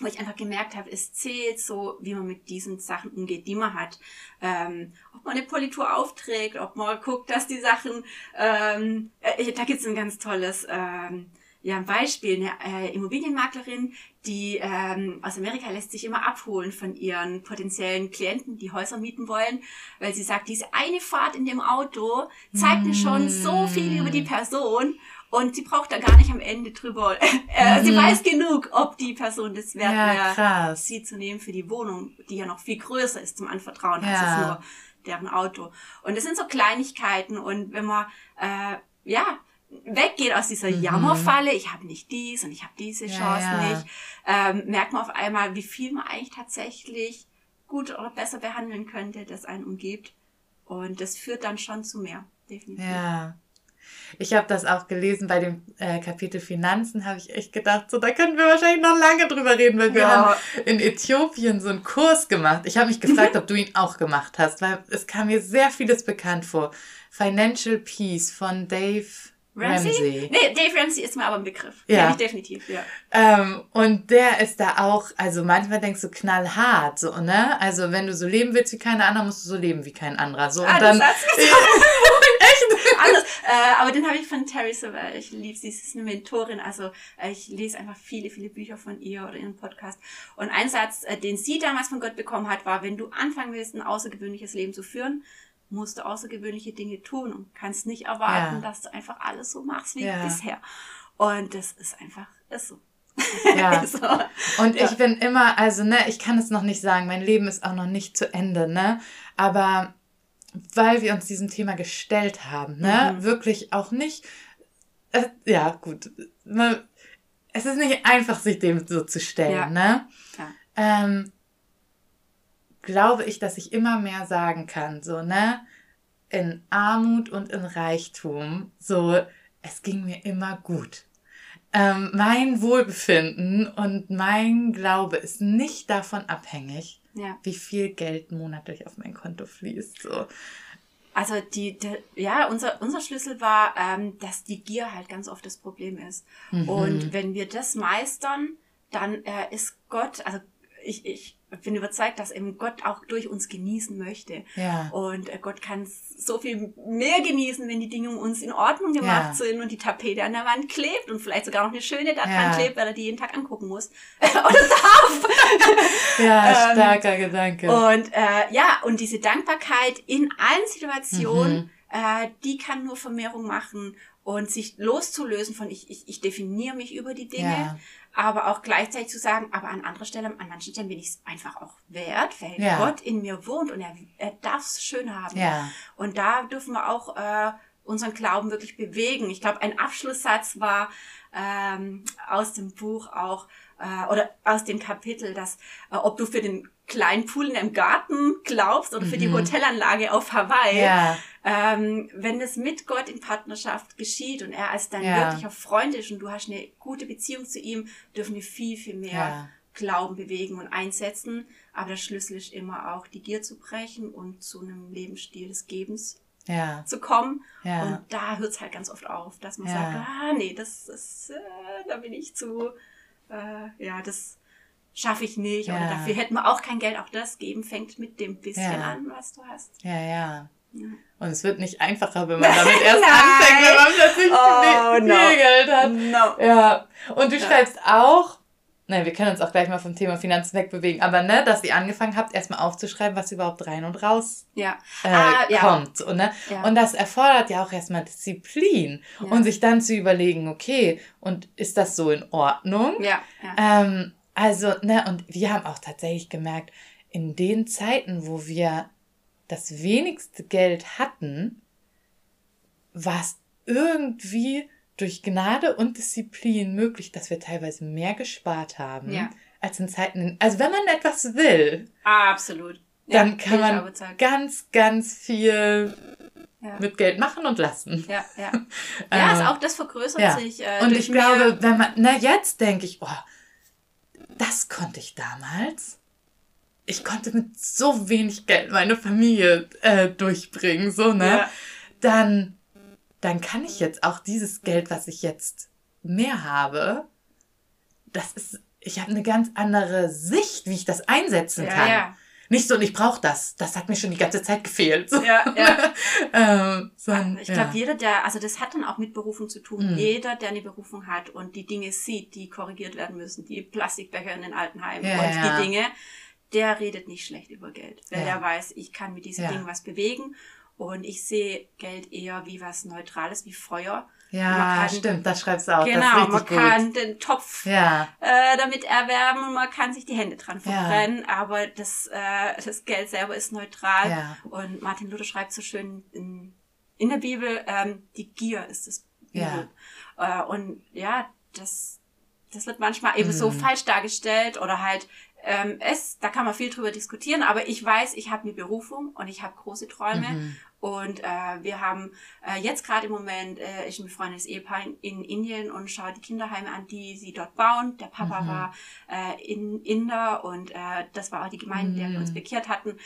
[SPEAKER 2] wo ich einfach gemerkt habe, es zählt so, wie man mit diesen Sachen umgeht, die man hat. Ähm, ob man eine Politur aufträgt, ob man guckt, dass die Sachen, ähm, äh, da gibt's ein ganz tolles ähm, ja, ein Beispiel, eine äh, Immobilienmaklerin, die ähm, aus Amerika lässt sich immer abholen von ihren potenziellen Klienten, die Häuser mieten wollen, weil sie sagt, diese eine Fahrt in dem Auto zeigt mir schon so viel über die Person und sie braucht da gar nicht am Ende drüber. äh, mhm. Sie weiß genug, ob die Person das wert ja, wäre, sie zu nehmen für die Wohnung, die ja noch viel größer ist zum Anvertrauen ja. als nur deren Auto. Und das sind so Kleinigkeiten und wenn man äh, ja weggeht aus dieser mhm. Jammerfalle, ich habe nicht dies und ich habe diese Chance ja, ja. nicht, ähm, merkt man auf einmal, wie viel man eigentlich tatsächlich gut oder besser behandeln könnte, das einen umgibt. Und das führt dann schon zu mehr, definitiv.
[SPEAKER 1] Ja. Ich habe das auch gelesen bei dem äh, Kapitel Finanzen, habe ich echt gedacht, so da können wir wahrscheinlich noch lange drüber reden, weil wir ja. haben in Äthiopien so einen Kurs gemacht. Ich habe mich gefragt, ob du ihn auch gemacht hast, weil es kam mir sehr vieles bekannt vor. Financial Peace von Dave
[SPEAKER 2] Ramsey? Ramsey? Nee, Dave Ramsey ist mir aber ein Begriff. Ja. ich definitiv, ja.
[SPEAKER 1] Ähm, und der ist da auch, also manchmal denkst du knallhart, so, ne? Also wenn du so leben willst wie kein anderer, musst du so leben wie kein anderer. So, und ah, dann.
[SPEAKER 2] Echt? Anders. Äh, aber den habe ich von Terry Silver. Ich liebe sie. Sie ist eine Mentorin. Also äh, ich lese einfach viele, viele Bücher von ihr oder ihren Podcast. Und ein Satz, äh, den sie damals von Gott bekommen hat, war, wenn du anfangen willst, ein außergewöhnliches Leben zu führen, musst du außergewöhnliche Dinge tun und kannst nicht erwarten, ja. dass du einfach alles so machst wie ja. bisher. Und das ist einfach, ist so.
[SPEAKER 1] Ja. so. Und ich bin immer, also, ne, ich kann es noch nicht sagen, mein Leben ist auch noch nicht zu Ende, ne? Aber weil wir uns diesem Thema gestellt haben, ne? Mhm. Wirklich auch nicht, äh, ja, gut. Ne, es ist nicht einfach, sich dem so zu stellen, ne? Ja. Ähm, glaube ich, dass ich immer mehr sagen kann, so, ne? In Armut und in Reichtum, so, es ging mir immer gut. Ähm, mein Wohlbefinden und mein Glaube ist nicht davon abhängig, ja. wie viel Geld monatlich auf mein Konto fließt. So.
[SPEAKER 2] Also die, die, ja, unser, unser Schlüssel war, ähm, dass die Gier halt ganz oft das Problem ist. Mhm. Und wenn wir das meistern, dann äh, ist Gott, also ich, ich bin überzeugt, dass eben Gott auch durch uns genießen möchte. Ja. Und äh, Gott kann so viel mehr genießen, wenn die Dinge um uns in Ordnung gemacht ja. sind und die Tapete an der Wand klebt und vielleicht sogar noch eine schöne da dran ja. klebt, weil er die jeden Tag angucken muss. Oder darf.
[SPEAKER 1] ja, ähm, starker Gedanke.
[SPEAKER 2] Und äh, ja, und diese Dankbarkeit in allen Situationen, mhm. äh, die kann nur Vermehrung machen und sich loszulösen von ich, ich, ich definiere mich über die Dinge. Aber auch gleichzeitig zu sagen, aber an anderer Stelle, an manchen Stellen bin ich es einfach auch wert, weil ja. Gott in mir wohnt und er, er darf es schön haben. Ja. Und da dürfen wir auch äh, unseren Glauben wirklich bewegen. Ich glaube, ein Abschlusssatz war, ähm, aus dem Buch auch äh, oder aus dem Kapitel, dass äh, ob du für den kleinen Pool in deinem Garten glaubst oder für die
[SPEAKER 1] Mhm.
[SPEAKER 2] Hotelanlage auf Hawaii,
[SPEAKER 1] Ja,
[SPEAKER 2] ähm, wenn das mit Gott in Partnerschaft geschieht und er als dein
[SPEAKER 1] Ja.
[SPEAKER 2] wirklicher Freund ist und du hast eine gute Beziehung zu ihm, dürfen wir viel, viel mehr
[SPEAKER 1] Ja.
[SPEAKER 2] Glauben bewegen und einsetzen. Aber der Schlüssel ist immer auch, die Gier zu brechen und zu einem Lebensstil des Gebens
[SPEAKER 1] ja,
[SPEAKER 2] zu kommen.
[SPEAKER 1] ja.
[SPEAKER 2] Und da hört es halt ganz oft auf, dass man
[SPEAKER 1] Ja.
[SPEAKER 2] sagt, ah nee, das ist, äh, da bin ich zu, äh, ja, das schaffe ich nicht. Oder
[SPEAKER 1] Ja.
[SPEAKER 2] dafür hätten wir auch kein Geld. Auch das geben fängt mit dem bisschen
[SPEAKER 1] Ja.
[SPEAKER 2] an, was du hast.
[SPEAKER 1] Ja, ja. Und es wird nicht einfacher, wenn man damit erst anfängt, wenn man plötzlich
[SPEAKER 2] Oh,
[SPEAKER 1] viel,
[SPEAKER 2] no.
[SPEAKER 1] Geld hat.
[SPEAKER 2] No.
[SPEAKER 1] Ja. Und du schreibst auch, nein, wir können uns auch gleich mal vom Thema Finanzen wegbewegen, aber ne, dass ihr angefangen habt, erstmal aufzuschreiben, was überhaupt rein und raus
[SPEAKER 2] Ja.
[SPEAKER 1] äh,
[SPEAKER 2] Ah, ja.
[SPEAKER 1] kommt. Und, ne?
[SPEAKER 2] Ja.
[SPEAKER 1] und das erfordert ja auch erstmal Disziplin. Und sich dann zu überlegen, okay, und ist das so in Ordnung?
[SPEAKER 2] Ja, ja.
[SPEAKER 1] Ähm, also, ne, und wir haben auch tatsächlich gemerkt, in den Zeiten, wo wir das wenigste Geld hatten, war es irgendwie durch Gnade und Disziplin möglich, dass wir teilweise mehr gespart haben,
[SPEAKER 2] Ja.
[SPEAKER 1] als in Zeiten, also wenn man etwas will,
[SPEAKER 2] Absolut.
[SPEAKER 1] dann
[SPEAKER 2] ja,
[SPEAKER 1] kann man ganz, ganz viel
[SPEAKER 2] Ja.
[SPEAKER 1] mit Geld machen und lassen.
[SPEAKER 2] Ja, ja. Ja,
[SPEAKER 1] Ähm,
[SPEAKER 2] ist auch das vergrößert
[SPEAKER 1] ja.
[SPEAKER 2] sich. Äh,
[SPEAKER 1] Und ich glaube, wenn man, na jetzt denke ich, oh, das konnte ich damals. Ich konnte mit so wenig Geld meine Familie äh, durchbringen, so, ne?
[SPEAKER 2] Ja.
[SPEAKER 1] Dann, dann kann ich jetzt auch dieses Geld, was ich jetzt mehr habe, das ist, ich habe eine ganz andere Sicht, wie ich das einsetzen
[SPEAKER 2] Ja,
[SPEAKER 1] kann.
[SPEAKER 2] ja.
[SPEAKER 1] Nicht so, und ich brauche das. Das hat mir schon die ganze Zeit gefehlt. So.
[SPEAKER 2] Ja, ja.
[SPEAKER 1] ähm, sondern,
[SPEAKER 2] Ich glaube,
[SPEAKER 1] ja.
[SPEAKER 2] jeder, der, also das hat dann auch mit Berufung zu tun.
[SPEAKER 1] Mhm.
[SPEAKER 2] Jeder, der eine Berufung hat und die Dinge sieht, die korrigiert werden müssen, die Plastikbecher in den Altenheimen und die Dinge, der redet nicht schlecht über Geld. Weil der weiß, ich kann mit diesen
[SPEAKER 1] Ja.
[SPEAKER 2] Dingen was bewegen und ich sehe Geld eher wie was Neutrales, wie Feuer.
[SPEAKER 1] Ja,
[SPEAKER 2] kann-
[SPEAKER 1] stimmt, das schreibst du auch.
[SPEAKER 2] genau, man kann den Topf.
[SPEAKER 1] Ja,
[SPEAKER 2] äh, damit erwärmen und man kann sich die Hände dran
[SPEAKER 1] Ja.
[SPEAKER 2] verbrennen, aber das, äh, das Geld selber ist neutral.
[SPEAKER 1] Ja.
[SPEAKER 2] Und Martin Luther schreibt so schön in, in der Bibel, ähm, die Gier ist das Übel. Äh, und ja, das, das wird manchmal eben so
[SPEAKER 1] Mhm.
[SPEAKER 2] falsch dargestellt oder halt ähm, es, da kann man viel drüber diskutieren, aber ich weiß, ich habe eine Berufung und ich habe große Träume
[SPEAKER 1] Mhm.
[SPEAKER 2] Und äh, wir haben äh, jetzt gerade im Moment, äh, ich ein befreundetes Ehepaar in, in Indien und schaue die Kinderheime an, die sie dort bauen. Der Papa
[SPEAKER 1] Mhm.
[SPEAKER 2] war äh, in Inder und äh, das war auch die Gemeinde, in der wir uns
[SPEAKER 1] Mhm.
[SPEAKER 2] bekehrt hatten.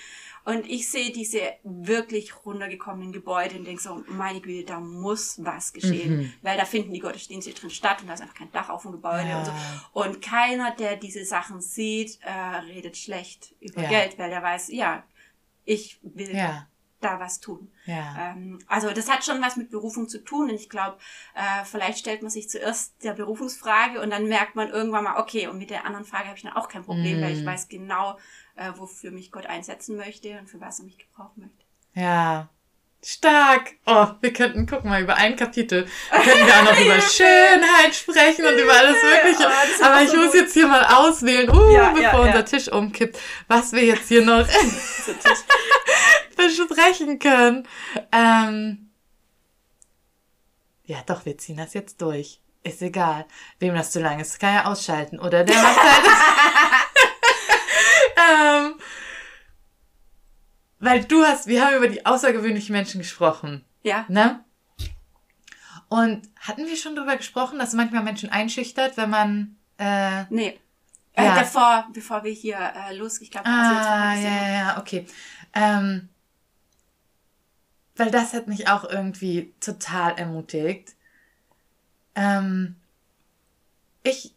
[SPEAKER 2] Und ich sehe diese wirklich runtergekommenen Gebäude und denke so, meine Güte, da muss was geschehen.
[SPEAKER 1] Mhm.
[SPEAKER 2] Weil da finden die Gottesdienste drin statt und da ist einfach kein Dach auf dem Gebäude
[SPEAKER 1] Ja.
[SPEAKER 2] und so. Und keiner, der diese Sachen sieht, äh, redet schlecht über
[SPEAKER 1] Ja.
[SPEAKER 2] Geld, weil der weiß, ja, ich will
[SPEAKER 1] ja,
[SPEAKER 2] da was tun.
[SPEAKER 1] ja.
[SPEAKER 2] Ähm, also das hat schon was mit Berufung zu tun und ich glaube, äh, vielleicht stellt man sich zuerst der Berufungsfrage und dann merkt man irgendwann mal, okay, und mit der anderen Frage habe ich dann auch kein Problem, weil ich
[SPEAKER 1] Mm.
[SPEAKER 2] weiß genau, äh, wofür mich Gott einsetzen möchte und für was er mich gebrauchen möchte.
[SPEAKER 1] Ja. Stark. Oh, wir könnten, guck mal, über ein Kapitel könnten wir auch noch über Schönheit sprechen und über alles Mögliche.
[SPEAKER 2] Oh,
[SPEAKER 1] Aber ich
[SPEAKER 2] so
[SPEAKER 1] muss
[SPEAKER 2] gut.
[SPEAKER 1] jetzt hier mal auswählen, uh,
[SPEAKER 2] Ja,
[SPEAKER 1] bevor
[SPEAKER 2] ja,
[SPEAKER 1] unser. Tisch umkippt, was wir jetzt hier noch besprechen können. Ähm, ja, doch, wir ziehen das jetzt durch. Ist egal, wem das zu lang ist. Kann ja ausschalten. Oder der macht halt. ähm, weil du hast, wir haben über die außergewöhnlichen Menschen gesprochen,
[SPEAKER 2] Ja,
[SPEAKER 1] ne? Und hatten wir schon darüber gesprochen, dass manchmal Menschen einschüchtert, wenn man. Äh,
[SPEAKER 2] nee. Äh,
[SPEAKER 1] Ja.
[SPEAKER 2] davor, bevor wir hier äh, los, ich glaube,
[SPEAKER 1] Ah, ja, ja, ja, okay. Ähm, weil das hat mich auch irgendwie total ermutigt. Ähm, ich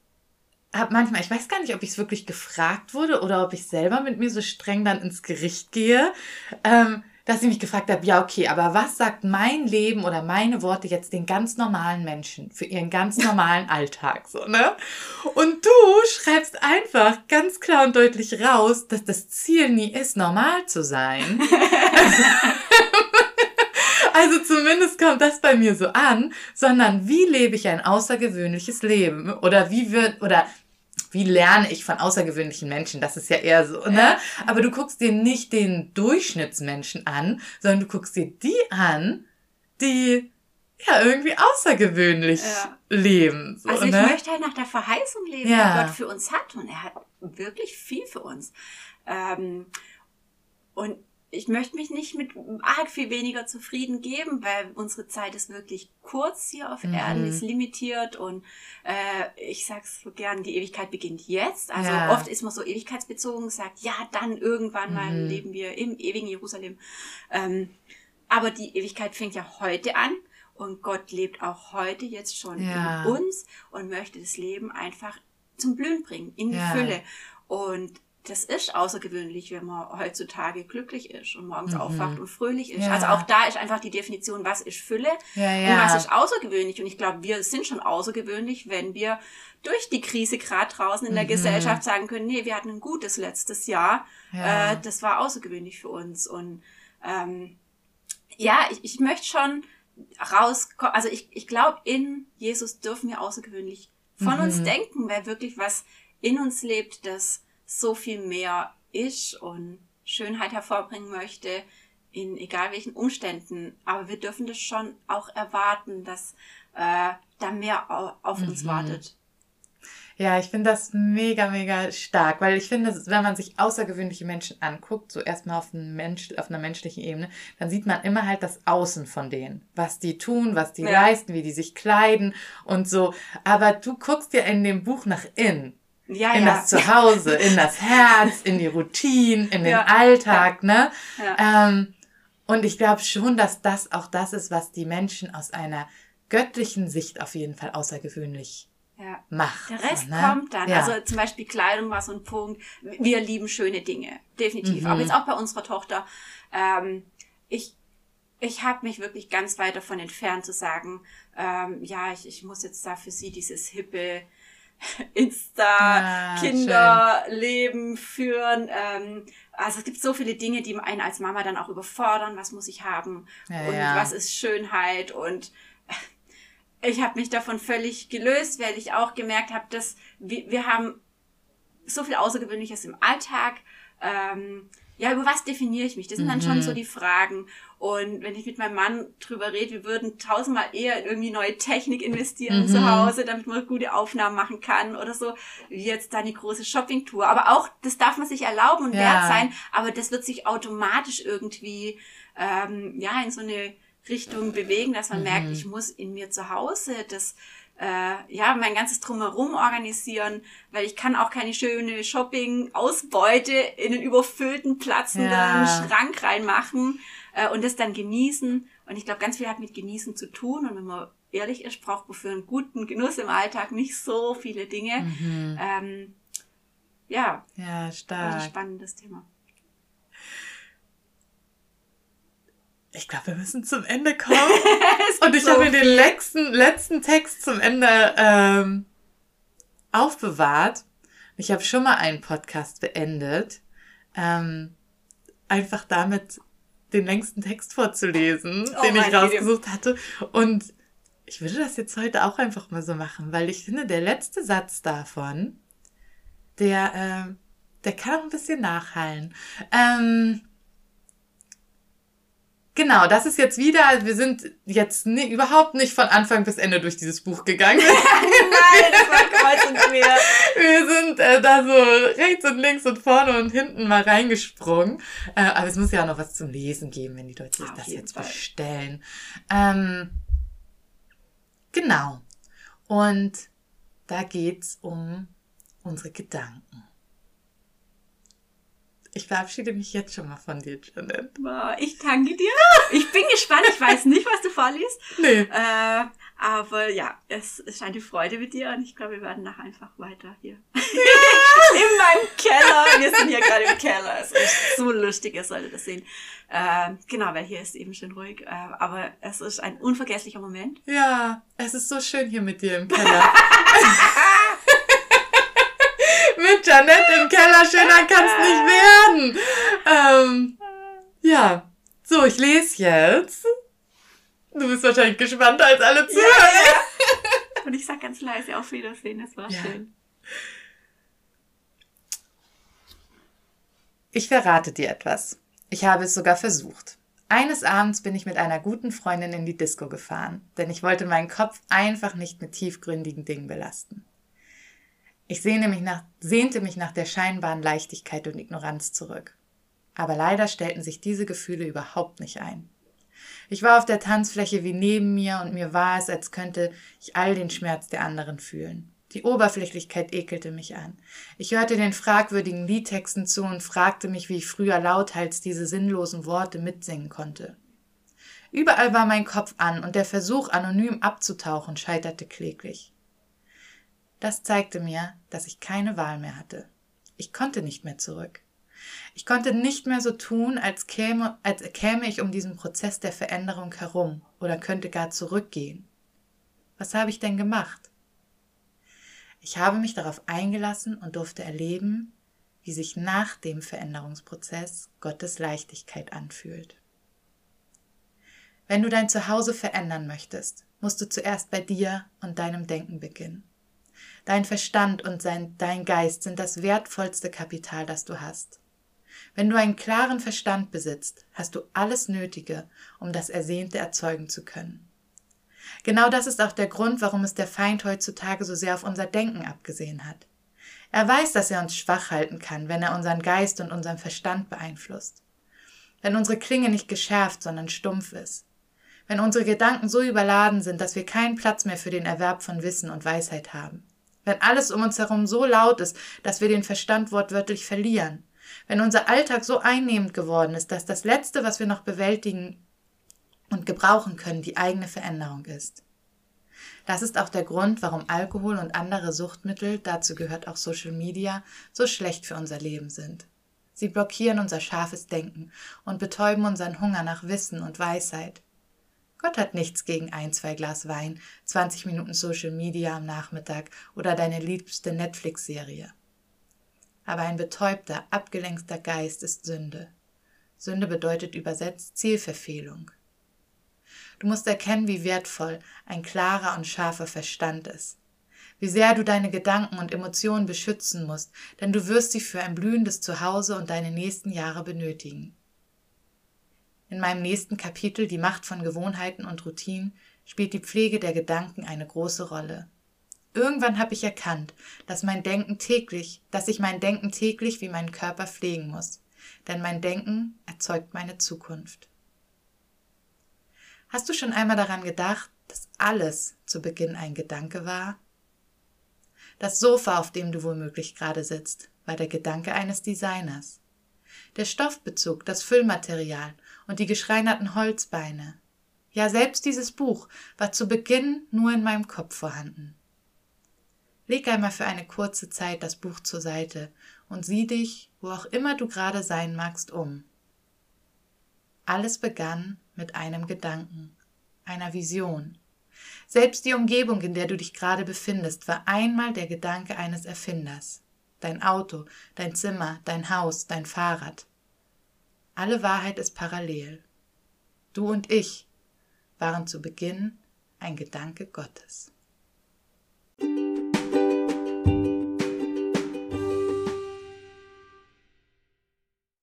[SPEAKER 1] habe manchmal, ich weiß gar nicht, ob ich es wirklich gefragt wurde oder ob ich selber mit mir so streng dann ins Gericht gehe, ähm, dass ich mich gefragt habe, ja, okay, aber was sagt mein Leben oder meine Worte jetzt den ganz normalen Menschen für ihren ganz normalen Alltag, so, ne? Und du schreibst einfach ganz klar und deutlich raus, dass das Ziel nie ist, normal zu sein. Also zumindest kommt das bei mir so an, sondern wie lebe ich ein außergewöhnliches Leben oder wie wird oder wie lerne ich von außergewöhnlichen Menschen? Das ist ja eher so, ne? Aber du guckst dir nicht den Durchschnittsmenschen an, sondern du guckst dir die an, die ja irgendwie außergewöhnlich
[SPEAKER 2] Ja.
[SPEAKER 1] leben.
[SPEAKER 2] So, also ich ne? möchte halt nach der Verheißung leben, ja. die Gott für uns hat. Und er hat wirklich viel für uns. Ähm, und ich möchte mich nicht mit arg viel weniger zufrieden geben, weil unsere Zeit ist wirklich kurz hier auf mhm. Erden, ist limitiert und äh, ich sag's so gern, die Ewigkeit beginnt jetzt. Also ja. oft ist man so ewigkeitsbezogen, sagt, ja, dann irgendwann mhm. mal leben wir im ewigen Jerusalem. Ähm, aber die Ewigkeit fängt ja heute an und Gott lebt auch heute jetzt schon ja. in uns und möchte das Leben einfach zum Blühen bringen, in die ja. Fülle. Und das ist außergewöhnlich, wenn man heutzutage glücklich ist und morgens mhm. aufwacht und fröhlich ist. Ja. Also auch da ist einfach die Definition, was ist Fülle ja, ja. und was ist außergewöhnlich. Und ich glaube, wir sind schon außergewöhnlich, wenn wir durch die Krise gerade draußen in der mhm. Gesellschaft sagen können, nee, wir hatten ein gutes letztes Jahr. Äh, das war außergewöhnlich für uns. Und ähm, ja, ich, ich möchte schon rauskommen. Also ich, ich glaube, in Jesus dürfen wir außergewöhnlich von mhm. uns denken, weil wirklich was in uns lebt, das so viel mehr ist und Schönheit hervorbringen möchte, in egal welchen Umständen. Aber wir dürfen das schon auch erwarten, dass äh, da mehr auf uns mhm. wartet.
[SPEAKER 1] Ja, ich finde das mega, mega stark, weil ich finde, wenn man sich außergewöhnliche Menschen anguckt, so erstmal auf, Mensch, auf einer menschlichen Ebene, dann sieht man immer halt das Außen von denen. Was die tun, was die ja. leisten, wie die sich kleiden und so. Aber du guckst dir in dem Buch nach innen ja, in ja. das Zuhause, in das Herz, in die Routine, in den ja, Alltag, ne? Ähm, und ich glaube schon, dass das auch das ist, was die Menschen aus einer göttlichen Sicht auf jeden Fall außergewöhnlich ja. macht.
[SPEAKER 2] Der Rest ne? kommt dann. Ja. Also zum Beispiel Kleidung war so ein Punkt. Wir lieben schöne Dinge, definitiv. Mhm. Aber jetzt auch bei unserer Tochter. Ähm, ich ich habe mich wirklich ganz weit davon entfernt zu sagen, ähm, ja, ich, ich muss jetzt da für sie dieses hippe Insta-Kinderleben ja, führen. Ähm, also es gibt so viele Dinge, die einen als Mama dann auch überfordern. Was muss ich haben? Ja, und ja. was ist Schönheit? Und ich habe mich davon völlig gelöst, weil ich auch gemerkt habe, dass wir, wir haben so viel Außergewöhnliches im Alltag. Ähm, ja, über was definiere ich mich? Das sind dann schon so mhm. die Fragen. Und wenn ich mit meinem Mann drüber rede, wir würden tausendmal eher in irgendwie neue Technik investieren mhm. zu Hause, damit man gute Aufnahmen machen kann oder so, wie jetzt da eine große Shoppingtour. Aber auch, das darf man sich erlauben und ja. wert sein, aber das wird sich automatisch irgendwie, ähm, ja, in so eine Richtung bewegen, dass man mhm. merkt, ich muss in mir zu Hause das äh, ja, mein ganzes Drumherum organisieren, weil ich kann auch keine schöne Shopping-Ausbeute in den überfüllten, platzenden ja. Schrank reinmachen äh, und das dann genießen. Und ich glaube, ganz viel hat mit Genießen zu tun. Und wenn man ehrlich ist, braucht man für einen guten Genuss im Alltag nicht so viele Dinge. Mhm. Ähm, ja,
[SPEAKER 1] ja, stark.
[SPEAKER 2] Ein spannendes Thema.
[SPEAKER 1] ich glaube, wir müssen zum Ende kommen. und ich so habe mir den letzten, letzten Text zum Ende ähm, aufbewahrt. Ich habe schon mal einen Podcast beendet. Ähm, einfach damit den längsten Text vorzulesen, oh den ich rausgesucht hatte. Und ich würde das jetzt heute auch einfach mal so machen, weil ich finde, der letzte Satz davon, der, äh, der kann auch ein bisschen nachhallen. Ähm, Genau, das ist jetzt wieder, wir sind jetzt nie, überhaupt nicht von Anfang bis Ende durch dieses Buch gegangen. Nein, das war kreuz und quer. Wir sind äh, da so rechts und links und vorne und hinten mal reingesprungen. Äh, aber es muss ja auch noch was zum Lesen geben, wenn die Leute sich das jetzt Fall. bestellen. Ähm, genau. Und da geht's um unsere Gedanken. Ich verabschiede mich jetzt schon mal von dir, Janet.
[SPEAKER 2] Ich danke dir. Ich bin gespannt. Ich weiß nicht, was du vorliest. Nee. Äh, aber ja, es ist eine Freude mit dir und ich glaube, wir werden nachher einfach weiter hier. Ja. In meinem Keller. Wir sind hier gerade im Keller. Es ist so lustig, ihr solltet das sehen. Äh, genau, weil hier ist eben schön ruhig. Äh, aber es ist ein unvergesslicher Moment.
[SPEAKER 1] Ja, es ist so schön hier mit dir im Keller. Janette im Keller. Schöner kann's nicht werden. Ähm, ja. So, ich lese jetzt. Du bist wahrscheinlich gespannter als alle Zuhörer. Ja,
[SPEAKER 2] ja. Und ich sag ganz leise auf Wiedersehen. Das war ja. schön.
[SPEAKER 1] Ich verrate dir etwas. Ich habe es sogar versucht. Eines Abends bin ich mit einer guten Freundin in die Disco gefahren, denn ich wollte meinen Kopf einfach nicht mit tiefgründigen Dingen belasten. Ich mich nach, sehnte mich nach der scheinbaren Leichtigkeit und Ignoranz zurück. Aber leider stellten sich diese Gefühle überhaupt nicht ein. Ich war auf der Tanzfläche wie neben mir und mir war es, als könnte ich all den Schmerz der anderen fühlen. Die Oberflächlichkeit ekelte mich an. Ich hörte den fragwürdigen Liedtexten zu und fragte mich, wie ich früher lauthals diese sinnlosen Worte mitsingen konnte. Überall war mein Kopf an und der Versuch, anonym abzutauchen, scheiterte kläglich. Das zeigte mir, dass ich keine Wahl mehr hatte. Ich konnte nicht mehr zurück. Ich konnte nicht mehr so tun, als käme, als käme ich um diesen Prozess der Veränderung herum oder könnte gar zurückgehen. Was habe ich denn gemacht? Ich habe mich darauf eingelassen und durfte erleben, wie sich nach dem Veränderungsprozess Gottes Leichtigkeit anfühlt. Wenn du dein Zuhause verändern möchtest, musst du zuerst bei dir und deinem Denken beginnen. Dein Verstand und sein, dein Geist sind das wertvollste Kapital, das du hast. Wenn du einen klaren Verstand besitzt, hast du alles Nötige, um das Ersehnte erzeugen zu können. Genau das ist auch der Grund, warum es der Feind heutzutage so sehr auf unser Denken abgesehen hat. Er weiß, dass er uns schwach halten kann, wenn er unseren Geist und unseren Verstand beeinflusst. Wenn unsere Klinge nicht geschärft, sondern stumpf ist. Wenn unsere Gedanken so überladen sind, dass wir keinen Platz mehr für den Erwerb von Wissen und Weisheit haben. Wenn alles um uns herum so laut ist, dass wir den Verstand wortwörtlich verlieren. Wenn unser Alltag so einnehmend geworden ist, dass das Letzte, was wir noch bewältigen und gebrauchen können, die eigene Veränderung ist. Das ist auch der Grund, warum Alkohol und andere Suchtmittel, dazu gehört auch Social Media, so schlecht für unser Leben sind. Sie blockieren unser scharfes Denken und betäuben unseren Hunger nach Wissen und Weisheit. Gott hat nichts gegen ein, zwei Glas Wein, 20 Minuten Social Media am Nachmittag oder deine liebste Netflix-Serie. Aber ein betäubter, abgelenkter Geist ist Sünde. Sünde bedeutet übersetzt Zielverfehlung. Du musst erkennen, wie wertvoll ein klarer und scharfer Verstand ist. Wie sehr du deine Gedanken und Emotionen beschützen musst, denn du wirst sie für ein blühendes Zuhause und deine nächsten Jahre benötigen. In meinem nächsten Kapitel Die Macht von Gewohnheiten und Routinen spielt die Pflege der Gedanken eine große Rolle. Irgendwann habe ich erkannt, dass mein Denken täglich, dass ich mein Denken täglich wie meinen Körper pflegen muss, denn mein Denken erzeugt meine Zukunft. Hast du schon einmal daran gedacht, dass alles zu Beginn ein Gedanke war? Das Sofa, auf dem du womöglich gerade sitzt, war der Gedanke eines Designers. Der Stoffbezug, das Füllmaterial und die geschreinerten Holzbeine. Ja, selbst dieses Buch war zu Beginn nur in meinem Kopf vorhanden. Leg einmal für eine kurze Zeit das Buch zur Seite und sieh dich, wo auch immer du gerade sein magst, um. Alles begann mit einem Gedanken, einer Vision. Selbst die Umgebung, in der du dich gerade befindest, war einmal der Gedanke eines Erfinders. Dein Auto, dein Zimmer, dein Haus, dein Fahrrad. Alle Wahrheit ist parallel. Du und ich waren zu Beginn ein Gedanke Gottes.